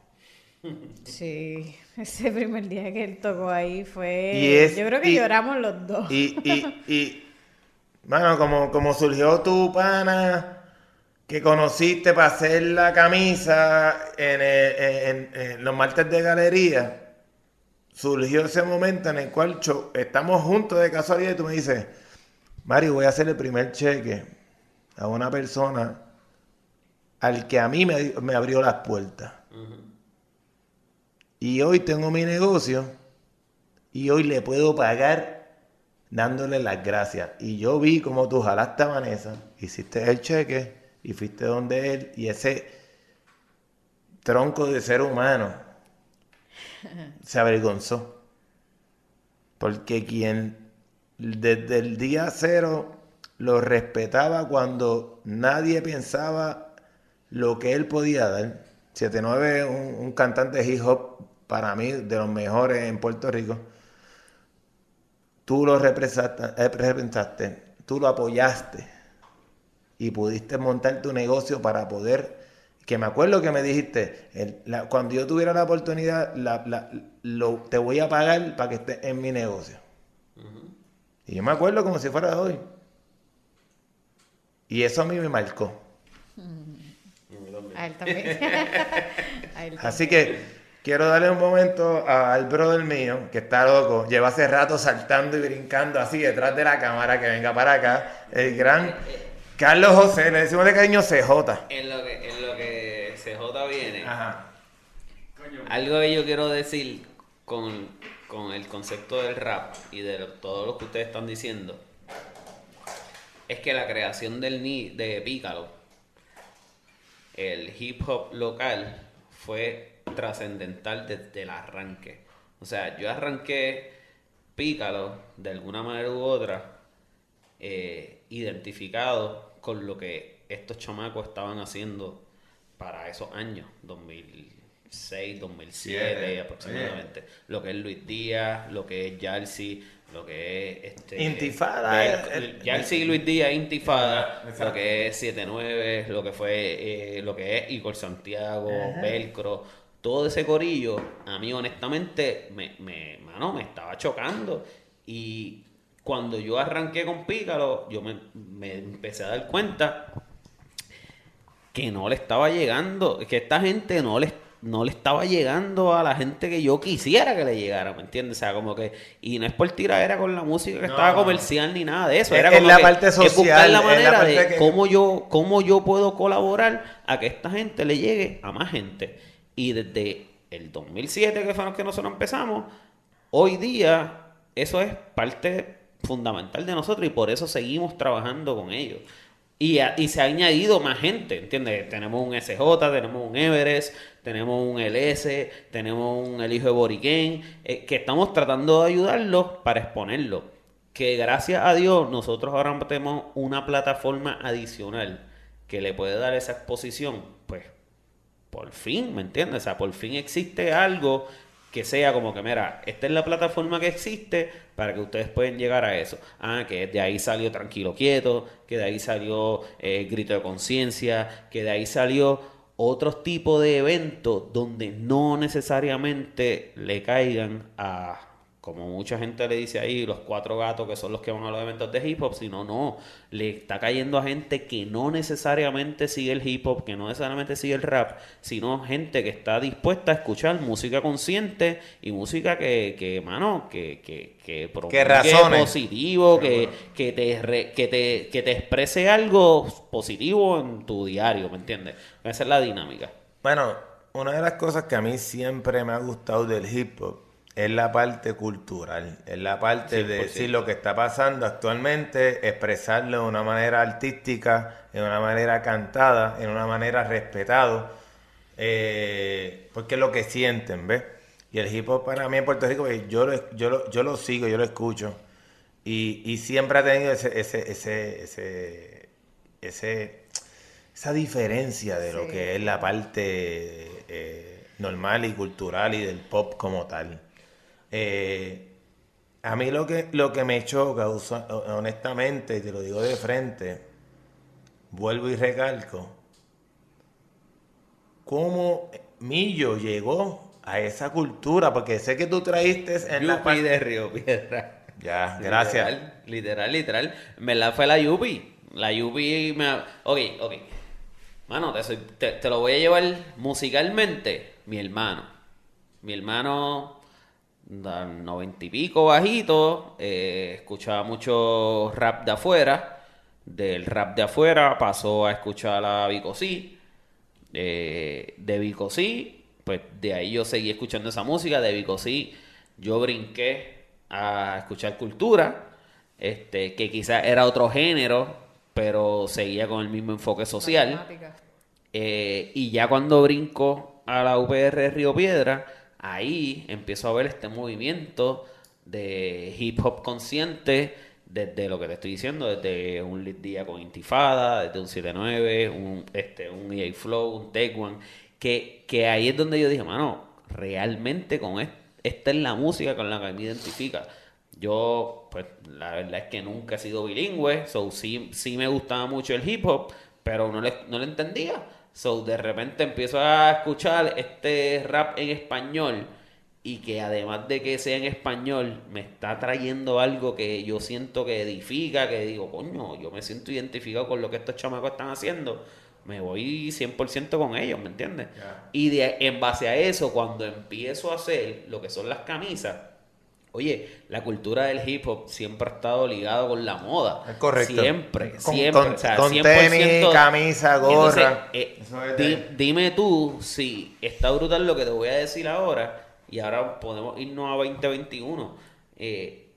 Sí, ese primer día que él tocó ahí fue... Y es- Yo creo que y- lloramos los dos. Y, y, y, bueno, como, como surgió tu pana que conociste para hacer la camisa en, el- en- en los martes de galería, surgió ese momento en el cual cho- estamos juntos de casualidad y tú me dices, Mario, voy a hacer el primer cheque a una persona al que a mí me, me abrió las puertas. Y hoy tengo mi negocio y hoy le puedo pagar dándole las gracias. Y yo vi como tú jalaste a Vanessa, hiciste el cheque y fuiste donde él y ese tronco de ser humano se avergonzó. Porque quien desde el día cero lo respetaba cuando nadie pensaba lo que él podía dar. 79 es un, cantante hip hop para mí de los mejores en Puerto Rico. Tú lo eh, representaste, tú lo apoyaste y pudiste montar tu negocio para poder, que me acuerdo que me dijiste, el- la- cuando yo tuviera la oportunidad, la- la- lo- te voy a pagar para que estés en mi negocio. Y yo me acuerdo como si fuera hoy. Y eso a mí me marcó. A él también. A él Así que quiero darle un momento al brother mío, que está loco, lleva hace rato saltando y brincando así detrás de la cámara, que venga para acá, el gran Carlos José, le decimos de cariño CJ. En lo que, en lo que CJ viene, Ajá. algo que yo quiero decir con, con el concepto del rap y de lo- todo lo que ustedes están diciendo, es que la creación del ni de Pícalo, el hip hop local, fue trascendental desde el arranque. O sea, yo arranqué Pícalo de alguna manera u otra, eh, identificado con lo que estos chamacos estaban haciendo para esos años, 2006, 2007 Siete, aproximadamente. Lo que es Luis Díaz, lo que es Yalsi, lo que es este Intifada, el- el- Yalsi y Luis Díaz, Intifada, Exacto. lo que es 79, lo que fue eh, lo que es Igor Santiago, Velcro, todo ese corillo, a mí honestamente me, me, mano, me estaba chocando. Y cuando yo arranqué con Pícaro, yo me, me empecé a dar cuenta que no le estaba llegando, que esta gente no le, no le estaba llegando a la gente que yo quisiera que le llegara, ¿me entiendes? O sea, como que, y no es por tiradera con la música que No, estaba comercial ni nada de eso, Es- era como la que- parte buscar social, la es la manera parte de que- cómo yo, cómo yo puedo colaborar a que esta gente le llegue a más gente. Y desde el 2007, que fue los que nosotros empezamos, hoy día eso es parte fundamental de nosotros y por eso seguimos trabajando con ellos. Y, y se ha añadido más gente, ¿entiendes? Tenemos un SJ, tenemos un Everest, tenemos un LS, tenemos un El Hijo de Boriquén, eh, que estamos tratando de ayudarlos para exponerlo. Que gracias a Dios nosotros ahora tenemos una plataforma adicional que le puede dar esa exposición, pues por fin, ¿me entiendes? O sea, por fin existe algo que sea como que, mira, esta es la plataforma que existe para que ustedes pueden llegar a eso. Ah, que de ahí salió Tranquilo Quieto, que de ahí salió eh, Grito de Conciencia, que de ahí salió otros tipos de eventos donde no necesariamente le caigan a, como mucha gente le dice ahí, los cuatro gatos que son los que van a los eventos de hip hop, sino no, le está cayendo a gente que no necesariamente sigue el hip hop, que no necesariamente sigue el rap, sino gente que está dispuesta a escuchar música consciente y música que, que mano, que, que, que razone. positivo, que, que, te re- que, te, que te exprese algo positivo en tu diario, ¿me entiendes? Esa es la dinámica. Bueno, una de las cosas que a mí siempre me ha gustado del hip hop es la parte cultural, es la parte de 100%. decir lo que está pasando actualmente, expresarlo de una manera artística, de una manera cantada, en una manera respetado. Eh, porque es lo que sienten, ¿ves? Y el hip hop para mí en Puerto Rico, pues, yo lo, yo lo, yo lo sigo, yo lo escucho. Y, y siempre ha tenido ese, ese, ese, ese, ese- esa diferencia de lo que es la parte eh, normal y cultural y del pop como tal. Eh, a mí lo que, lo que me choca, honestamente, y te lo digo de frente, vuelvo y recalco, cómo Millo llegó a esa cultura, porque sé que tú traíste en la Yupi parte... de Río Piedra. Ya, gracias. Literal, literal, literal. En verdad fue la Yupi. La Yupi me... Ok, ok. Mano, te, soy- te, te lo voy a llevar musicalmente. Mi hermano. Mi hermano, da noventa y pico bajito, eh, escuchaba mucho rap de afuera. Del rap de afuera pasó a escuchar a Vico C. Eh, de Vico C, pues de ahí yo seguí escuchando esa música. De Vico C, yo brinqué a escuchar cultura, este, que quizás era otro género, pero seguía con el mismo enfoque social. Eh, y ya cuando brinco a la UPR Río Piedra, ahí empiezo a ver este movimiento de hip hop consciente, desde lo que te estoy diciendo, desde un día con Intifada, desde un 7-9, un, este, un EA Flow, un Take One, que, que ahí es donde yo dije, mano, realmente con est- esta es la música con la que me identifica. Yo, pues, la verdad es que nunca he sido bilingüe, so sí, sí me gustaba mucho el hip hop, pero no le, no le entendía. So, de repente empiezo a escuchar este rap en español y que además de que sea en español, me está trayendo algo que yo siento que edifica, que digo, coño, yo me siento identificado con lo que estos chamacos están haciendo. Me voy 100% con ellos, ¿me entiendes? Y de, en base a eso, cuando empiezo a hacer lo que son las camisas, Oye, la cultura del hip hop siempre ha estado ligado con la moda. Es correcto. Siempre, Con- siempre. con- o sea, con 100%. tenis, camisa, Entonces, gorra. eh, Eso es di- de- dime tú si está brutal lo que te voy a decir ahora y ahora podemos irnos a 2021. Eh,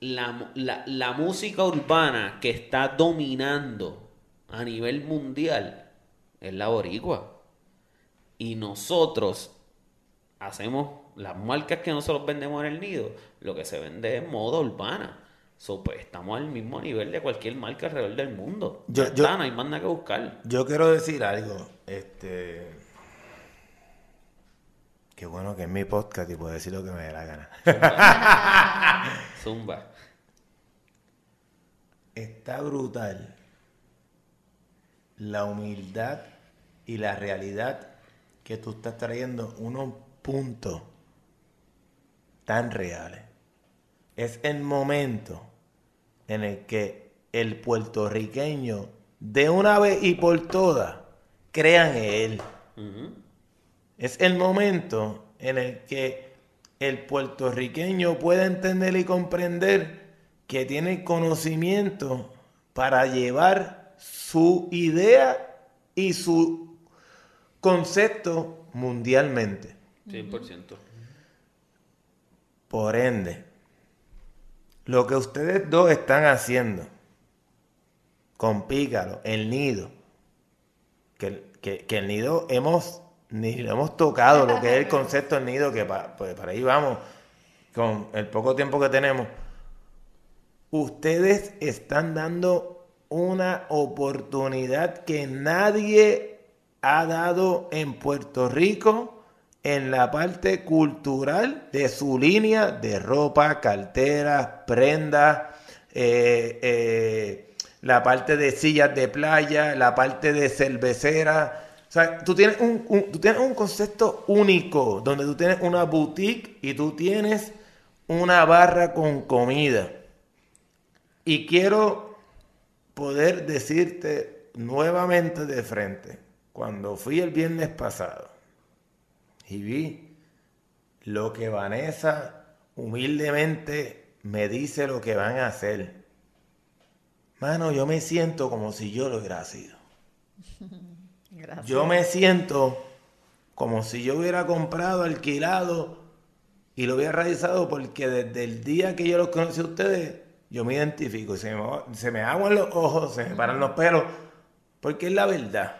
la, la- la música urbana que está dominando a nivel mundial es la boricua. Y nosotros hacemos las marcas que nosotros vendemos en el nido, lo que se vende es moda urbana. So, pues, estamos al mismo nivel de cualquier marca alrededor del mundo. Yo- Ya yo- está, no hay más nada que buscar. Yo quiero decir algo, este... Qué bueno que es mi podcast y puedo decir lo que me dé la gana. Zumba. Está brutal la humildad y la realidad que tú estás trayendo unos puntos tan reales. Es el momento en el que el puertorriqueño de una vez y por todas crean en él. Es el momento en el que el puertorriqueño puede entender y comprender que tiene conocimiento para llevar su idea y su concepto mundialmente. 100%. Por ende, lo que ustedes dos están haciendo con Pícaro, el nido, que, que- el nido hemos, ni lo hemos tocado, lo que es el concepto del nido, que pues para ahí vamos, con el poco tiempo que tenemos. Ustedes están dando una oportunidad que nadie ha dado en Puerto Rico en la parte cultural de su línea de ropa, carteras, prendas, eh, eh, la parte de sillas de playa, la parte de cervecera. O sea, tú tienes un, un- tú tienes un concepto único, donde tú tienes una boutique y tú tienes una barra con comida. Y quiero poder decirte nuevamente de frente, cuando fui el viernes pasado y vi lo que Vanessa humildemente me dice lo que van a hacer, mano, yo me siento como si yo lo hubiera sido. Gracias. Yo me siento como si yo hubiera comprado, alquilado y lo hubiera realizado porque desde el día que yo los conocí a ustedes, yo me identifico. Se me, se me aguan los ojos, se me paran los pelos, porque es la verdad.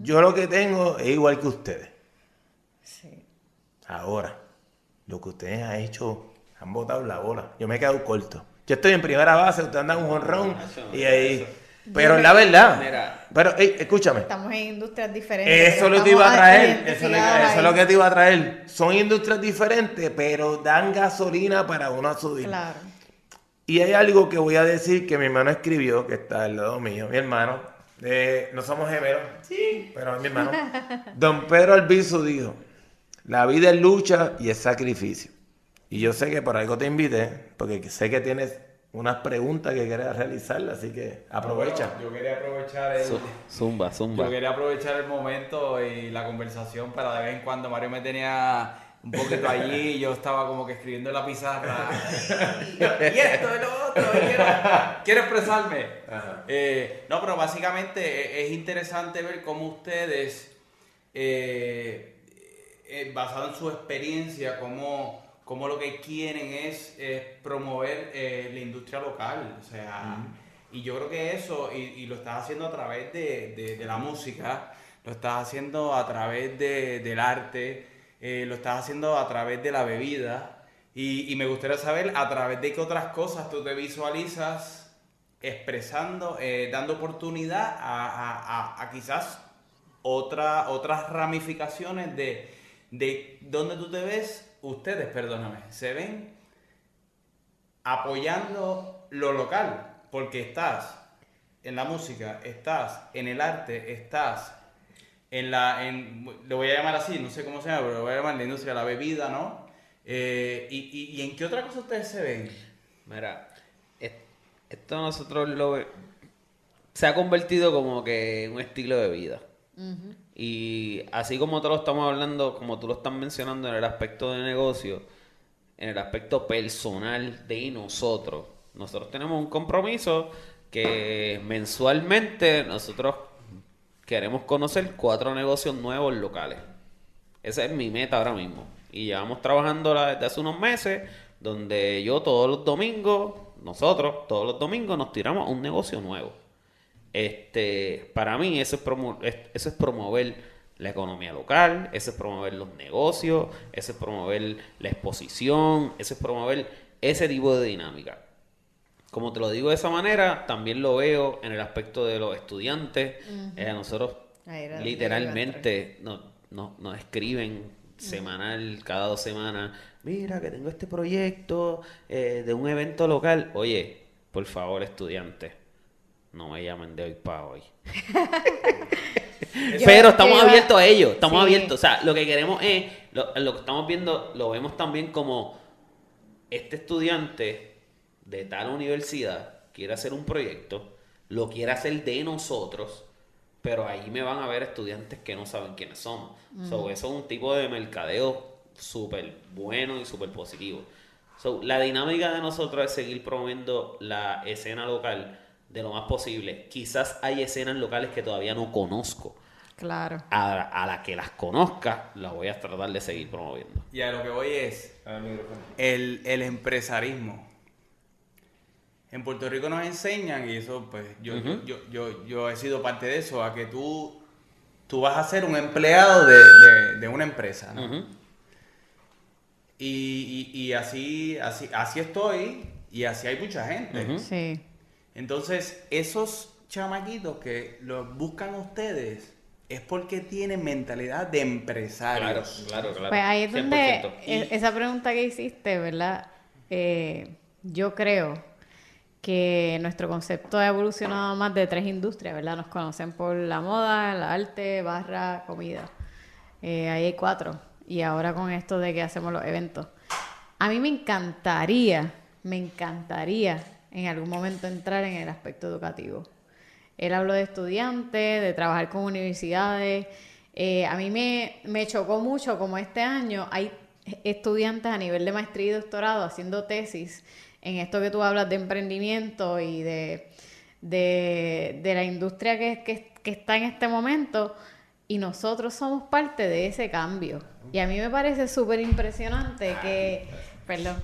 Yo lo que tengo es igual que ustedes. Ahora, lo que ustedes han hecho, han botado la bola. Yo me he quedado corto. Yo estoy en primera base, ustedes andan un jonrón y ahí. Pero la verdad. Mira. Pero, ey, escúchame. Estamos en industrias diferentes. Eso lo que iba a traer. Eso es lo, identificados eso es lo ahí. que te iba a traer. Son industrias diferentes, pero dan gasolina para uno a subir. Claro. Y hay algo que voy a decir que mi hermano escribió, que está al lado mío, mi hermano. eh, no somos gemelos, sí, pero es mi hermano. Don Pedro Albizu dijo, la vida es lucha y es sacrificio. Y yo sé que por algo te invité, porque sé que tienes unas preguntas que quieres realizar, así que aprovecha. Bueno, yo quería aprovechar el, Zu- Zumba, zumba. yo quería aprovechar el momento y la conversación para de vez en cuando Mario me tenía un poquito allí y yo estaba como que escribiendo en la pizarra y esto y lo otro y quiero, quiero expresarme Eh, no pero básicamente e- es interesante ver cómo ustedes eh, eh, basado en su experiencia cómo, cómo lo que quieren es, promover eh, la industria local o sea y yo creo que eso, y, y lo estás haciendo a través de, de- de la música, lo estás haciendo a través de- del arte, eh, lo estás haciendo a través de la bebida. Y, y me gustaría saber a través de qué otras cosas tú te visualizas expresando, eh, dando oportunidad a, a- a- a quizás otra, otras ramificaciones de, de dónde tú te ves, ustedes, perdóname, se ven apoyando lo local, porque estás en la música, estás en el arte, estás en la, en, lo voy a llamar así, no sé cómo se llama, pero lo voy a llamar la industria de la bebida, ¿no? Eh, y, y- y en qué otra cosa ustedes se ven? Mira, es- esto nosotros lo se ha convertido como que en un estilo de vida. Y así como te lo estamos hablando, como tú lo estás mencionando en el aspecto de negocio, en el aspecto personal de nosotros, nosotros tenemos un compromiso que mensualmente nosotros queremos conocer cuatro negocios nuevos locales. Esa es mi meta ahora mismo. Y llevamos trabajando desde hace unos meses, donde yo todos los domingos, nosotros todos los domingos nos tiramos a un negocio nuevo. Este, para mí eso es, promo- eso es promover la economía local, eso es promover los negocios, eso es promover la exposición, eso es promover ese tipo de dinámica. Como te lo digo de esa manera, también lo veo en el aspecto de los estudiantes. Eh, a nosotros era literalmente nos, nos- nos escriben semanal, cada dos semanas, mira que tengo este proyecto eh, de un evento local. Oye, por favor, estudiantes, no me llamen de hoy para hoy. Pero estamos iba- abiertos a ello, estamos Sí. abiertos. O sea, lo que queremos es, lo, lo que estamos viendo, lo vemos también como este estudiante de tal universidad quiere hacer un proyecto, lo quiere hacer de nosotros, pero ahí me van a ver estudiantes que no saben quiénes somos. So, eso es un tipo de mercadeo súper bueno y súper positivo. So, la dinámica de nosotros es seguir promoviendo la escena local de lo más posible. Quizás hay escenas locales que todavía no conozco. Claro. A, a la que las conozca, las voy a tratar de seguir promoviendo. Y a lo que voy es el, el empresarismo. En Puerto Rico nos enseñan, y eso pues yo, yo, yo, yo he sido parte de eso, a que tú, tú vas a ser un empleado de, de- de una empresa. ¿no? Y, y- y así, así, así estoy y así hay mucha gente. Sí. Entonces, esos chamaquitos que los buscan ustedes es porque tienen mentalidad de Claro, empresarios. claro, claro. Pues ahí es donde 100%. e- esa pregunta que hiciste, ¿verdad? Eh, yo creo que nuestro concepto ha evolucionado más de tres industrias, ¿verdad? Nos conocen por la moda, el arte, barra, comida. Eh, ahí hay cuatro. Y ahora con esto de que hacemos los eventos. A mí me encantaría, me encantaría en algún momento entrar en el aspecto educativo. Él habló de estudiantes, de trabajar con universidades. Eh, a mí me, me chocó mucho como este año hay estudiantes a nivel de maestría y doctorado haciendo tesis en esto que tú hablas de emprendimiento y de, de, de la industria que, que- que está en este momento y nosotros somos parte de ese cambio. Y a mí me parece súper impresionante que, perdón,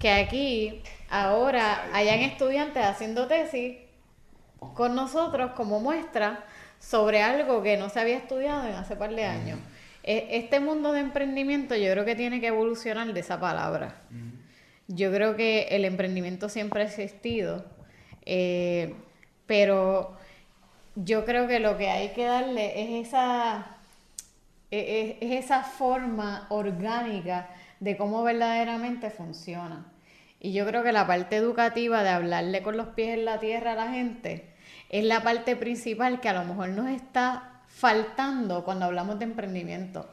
que aquí ahora hayan estudiantes haciendo tesis con nosotros como muestra sobre algo que no se había estudiado en hace par de años. E- Este mundo de emprendimiento yo creo que tiene que evolucionar de esa palabra. Yo creo que el emprendimiento siempre ha existido, eh, pero yo creo que lo que hay que darle es esa, e- e- es esa forma orgánica de cómo verdaderamente funciona. Y yo creo que la parte educativa de hablarle con los pies en la tierra a la gente es la parte principal que a lo mejor nos está faltando cuando hablamos de emprendimiento.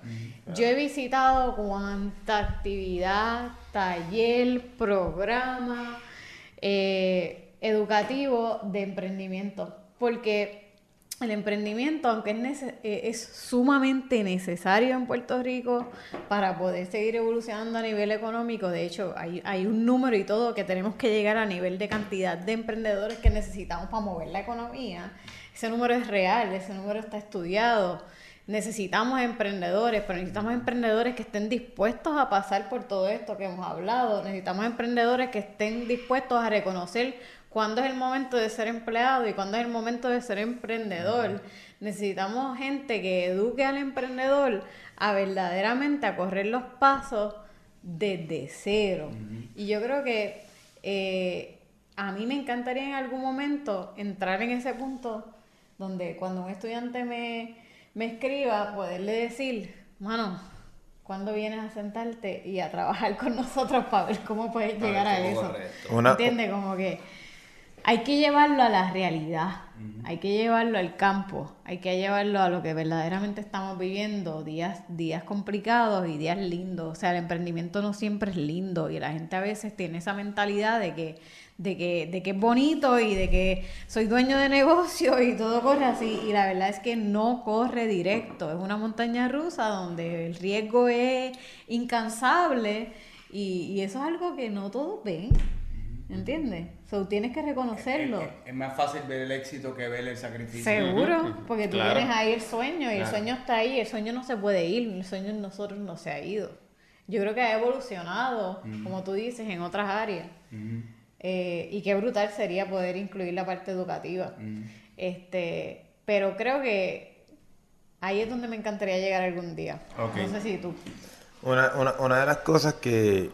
Yo he visitado cuánta actividad, taller, programa eh, educativo de emprendimiento, porque el emprendimiento, aunque es, nece- eh, es sumamente necesario en Puerto Rico para poder seguir evolucionando a nivel económico, de hecho hay, hay un número y todo que tenemos que llegar a nivel de cantidad de emprendedores que necesitamos para mover la economía. Ese número es real, ese número está estudiado. Necesitamos emprendedores, pero necesitamos emprendedores que estén dispuestos a pasar por todo esto que hemos hablado. Necesitamos emprendedores que estén dispuestos a reconocer cuándo es el momento de ser empleado y cuándo es el momento de ser emprendedor. Necesitamos gente que eduque al emprendedor a verdaderamente a correr los pasos desde cero. Y yo creo que eh, a mí me encantaría en algún momento entrar en ese punto donde cuando un estudiante me, me escriba, poderle decir, mano, ¿cuándo vienes a sentarte y a trabajar con nosotros para ver cómo puedes ver llegar a eso? corre esto. Una- ¿Entiendes? Como que hay que llevarlo a la realidad, hay que llevarlo al campo, hay que llevarlo a lo que verdaderamente estamos viviendo, días, días complicados y días lindos. O sea, el emprendimiento no siempre es lindo y la gente a veces tiene esa mentalidad de que, de que, de que es bonito y de que soy dueño de negocio y todo corre así. Y la verdad es que no corre directo, es una montaña rusa donde el riesgo es incansable y, y eso es algo que no todos ven. ¿Entiendes? So, tienes que reconocerlo. Es, es- es más fácil ver el éxito que ver el sacrificio. Seguro, porque tú Claro. tienes ahí el sueño y el sueño está ahí, el sueño no se puede ir, el sueño en nosotros no se ha ido. Yo creo que ha evolucionado, como tú dices, en otras áreas. Eh, y qué brutal sería poder incluir la parte educativa. Este, pero creo que ahí es donde me encantaría llegar algún día. No sé si tú. Una, una, una de las cosas que,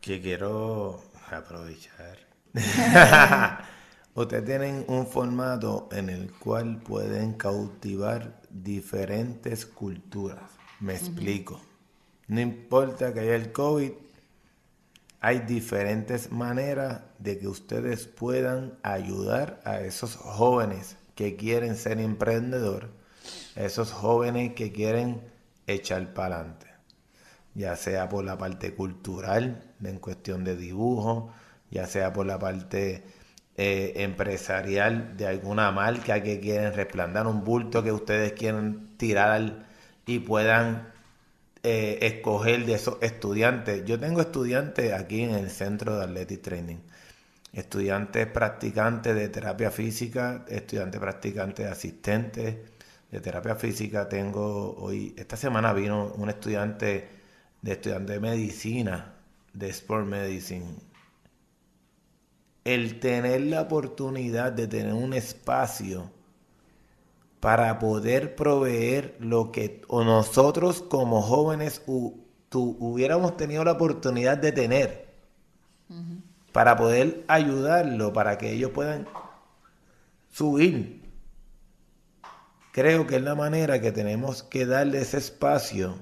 que quiero aprovechar. Ustedes tienen un formato en el cual pueden cautivar diferentes culturas. Me explico. No importa que haya el COVID, hay diferentes maneras de que ustedes puedan ayudar a esos jóvenes que quieren ser emprendedor, a esos jóvenes que quieren echar para adelante, ya sea por la parte cultural, en cuestión de dibujo, ya sea por la parte eh, empresarial de alguna marca que quieren resplandar un bulto que ustedes quieren tirar y puedan eh, escoger de esos estudiantes. Yo tengo estudiantes aquí en el centro de Athletic Training. Estudiantes practicantes de terapia física, estudiantes practicantes asistentes de terapia física. Tengo hoy, esta semana vino un estudiante de estudiante de medicina, de Sport Medicine. El tener la oportunidad de tener un espacio para poder proveer lo que o nosotros como jóvenes hu- tu- hubiéramos tenido la oportunidad de tener para poder ayudarlo, para que ellos puedan subir. Creo que es la manera que tenemos que darle ese espacio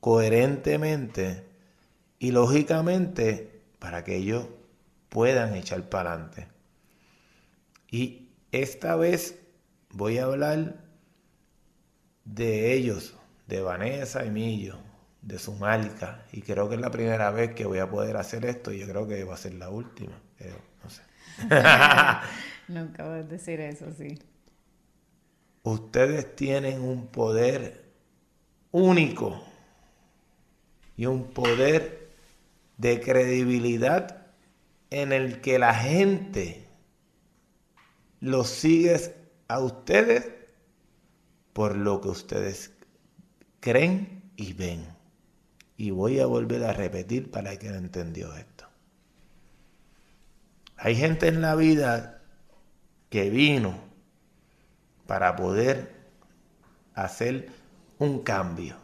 coherentemente y lógicamente para que ellos puedan echar para adelante. Y esta vez voy a hablar de ellos, de Vanessa y Millo, de su marca. Y creo que es la primera vez que voy a poder hacer esto y yo creo que va a ser la última. no sé. Nunca voy a decir eso, sí. Ustedes tienen un poder único y un poder de credibilidad en el que la gente los sigue a ustedes por lo que ustedes creen y ven. Y voy a volver a repetir para que no entendió esto. Hay gente en la vida que vino para poder hacer un cambio.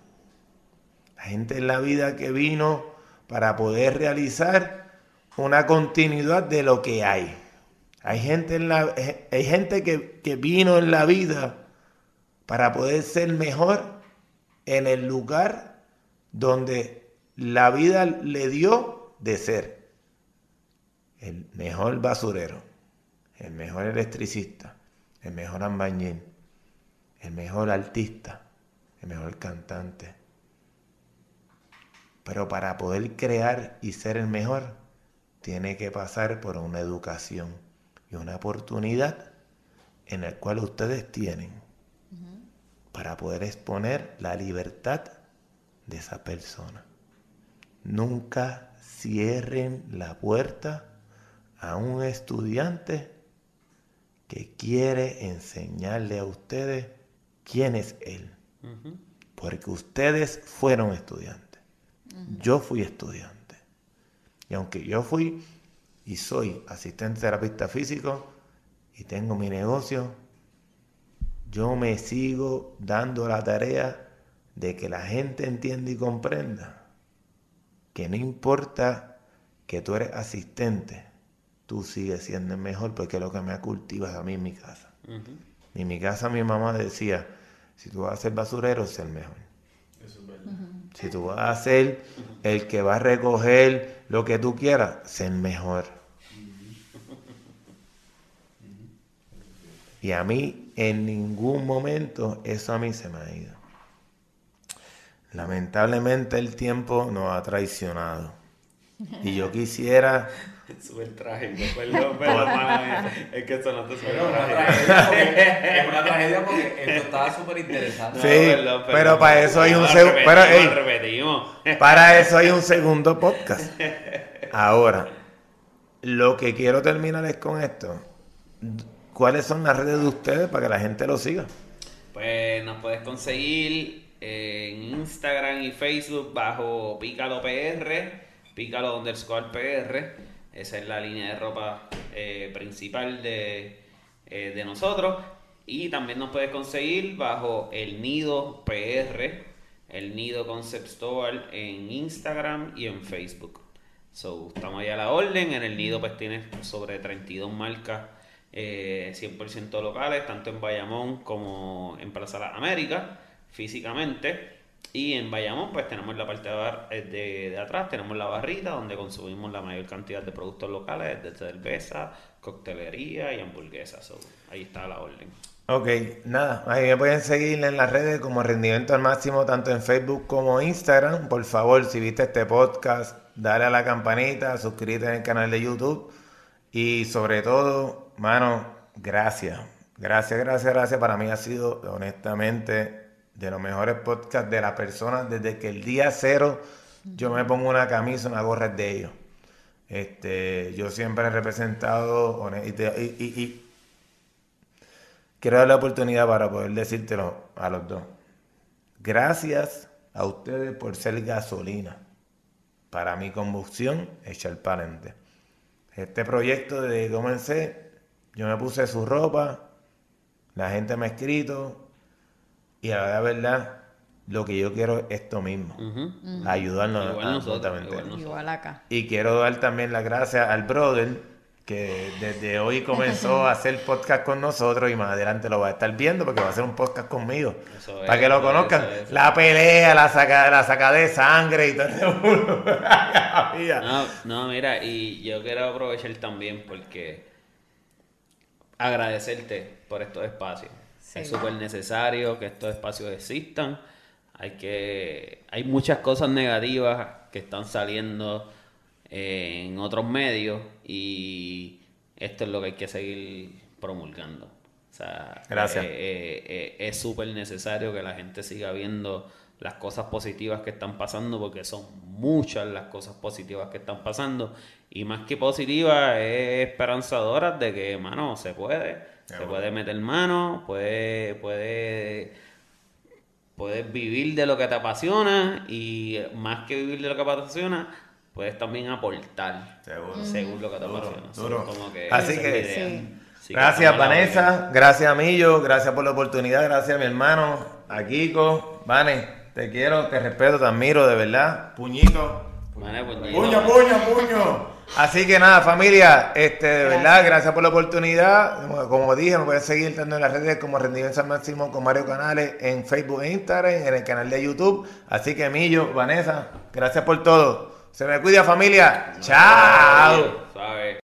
La gente en la vida que vino para poder realizar una continuidad de lo que hay. Hay gente, en la, hay gente que, que vino en la vida para poder ser mejor en el lugar donde la vida le dio de ser. El mejor basurero, el mejor electricista, el mejor ambañín, el mejor artista, el mejor cantante. Pero para poder crear y ser el mejor, tiene que pasar por una educación y una oportunidad en la cual ustedes tienen para poder exponer la libertad de esa persona. Nunca cierren la puerta a un estudiante que quiere enseñarle a ustedes quién es él. Porque ustedes fueron estudiantes. Yo fui estudiante. Y aunque yo fui y soy asistente terapista físico y tengo mi negocio, yo me sigo dando la tarea de que la gente entienda y comprenda que no importa que tú eres asistente, tú sigues siendo el mejor porque es lo que me cultivas a mí en mi casa. En mi casa mi mamá decía, si tú vas a ser basurero, es el mejor. Si tú vas a ser el que va a recoger lo que tú quieras, ser mejor. Y a mí en ningún momento eso a mí se me ha ido. Lamentablemente el tiempo nos ha traicionado. Y yo quisiera... Súper trágico, perdón, perdón, es que eso no te suena tragedia. Es una tragedia porque esto estaba súper interesante. Sí, pero para eso hay un segundo... Para eso hay un segundo podcast. Ahora, lo que quiero terminar es con esto. ¿Cuáles son las redes de ustedes para que la gente lo siga? Pues nos puedes conseguir en Instagram y Facebook bajo Pícalo PR, Pícalo underscore PR. Esa es la línea de ropa eh, principal de, eh, de nosotros. Y también nos puedes conseguir bajo el Nido PR, el Nido Concept Store en Instagram y en Facebook. So, estamos ahí a la orden. En el Nido pues tienes sobre 32 marcas 100% eh, locales, tanto en Bayamón como en Plaza Las Américas, físicamente. Y en Bayamón, pues tenemos la parte de, de, atrás, tenemos la barrita donde consumimos la mayor cantidad de productos locales, de cerveza, coctelería y hamburguesas. ahí está la orden. Ok, nada, ahí me pueden seguir en las redes como Rendimiento al Máximo, tanto en Facebook como Instagram. Por favor, si viste este podcast, dale a la campanita, suscríbete en el canal de YouTube y sobre todo, Mano, gracias. Gracias, gracias, gracias. Para mí ha sido, honestamente, de los mejores podcasts de la persona desde que el día cero yo me pongo una camisa, una gorra de ellos. Este, yo siempre he representado y, y, quiero dar la oportunidad para poder decírtelo a los dos. Gracias a ustedes por ser gasolina para mi combustión echar para adelante. Este proyecto de comencé yo me puse su ropa, la gente me ha escrito y la verdad, lo que yo quiero es esto mismo, ayudarnos absolutamente. Igual, acá. Y quiero dar también las gracias al brother que desde hoy comenzó a hacer podcast con nosotros y más adelante lo va a estar viendo porque va a hacer un podcast conmigo. para que lo conozcan. la pelea, la saca, la saca de sangre y todo no, no, mira, y yo quiero aprovechar también porque agradecerte por estos espacios. Es súper necesario que estos espacios existan. Hay que hay muchas cosas negativas que están saliendo eh, en otros medios y esto es lo que hay que seguir promulgando. O sea, Gracias. Eh, eh, es súper necesario que la gente siga viendo las cosas positivas que están pasando, porque son muchas las cosas positivas que están pasando, y más que positivas, es esperanzadoras de que, mano, se puede, se puede meter mano, puede, puede, puedes vivir de lo que te apasiona, y más que vivir de lo que te apasiona, puedes también aportar según, según lo que te apasiona. Así que... Así que Gracias, a Vanessa. Gracias, Amillo. Gracias por la oportunidad. Gracias, mi hermano. A Kiko. Vane, te quiero, te respeto, te admiro, de verdad. Puñito. Puño, puño, puño. Así que nada, familia, este, de verdad, gracias por la oportunidad. Como, como dije, me pueden seguir tanto en las redes como Rendimiento al Máximo con Mario Canales en Facebook e Instagram, en el canal de YouTube. Así que Millo, Vanessa, gracias por todo. Se me cuida familia. Chao.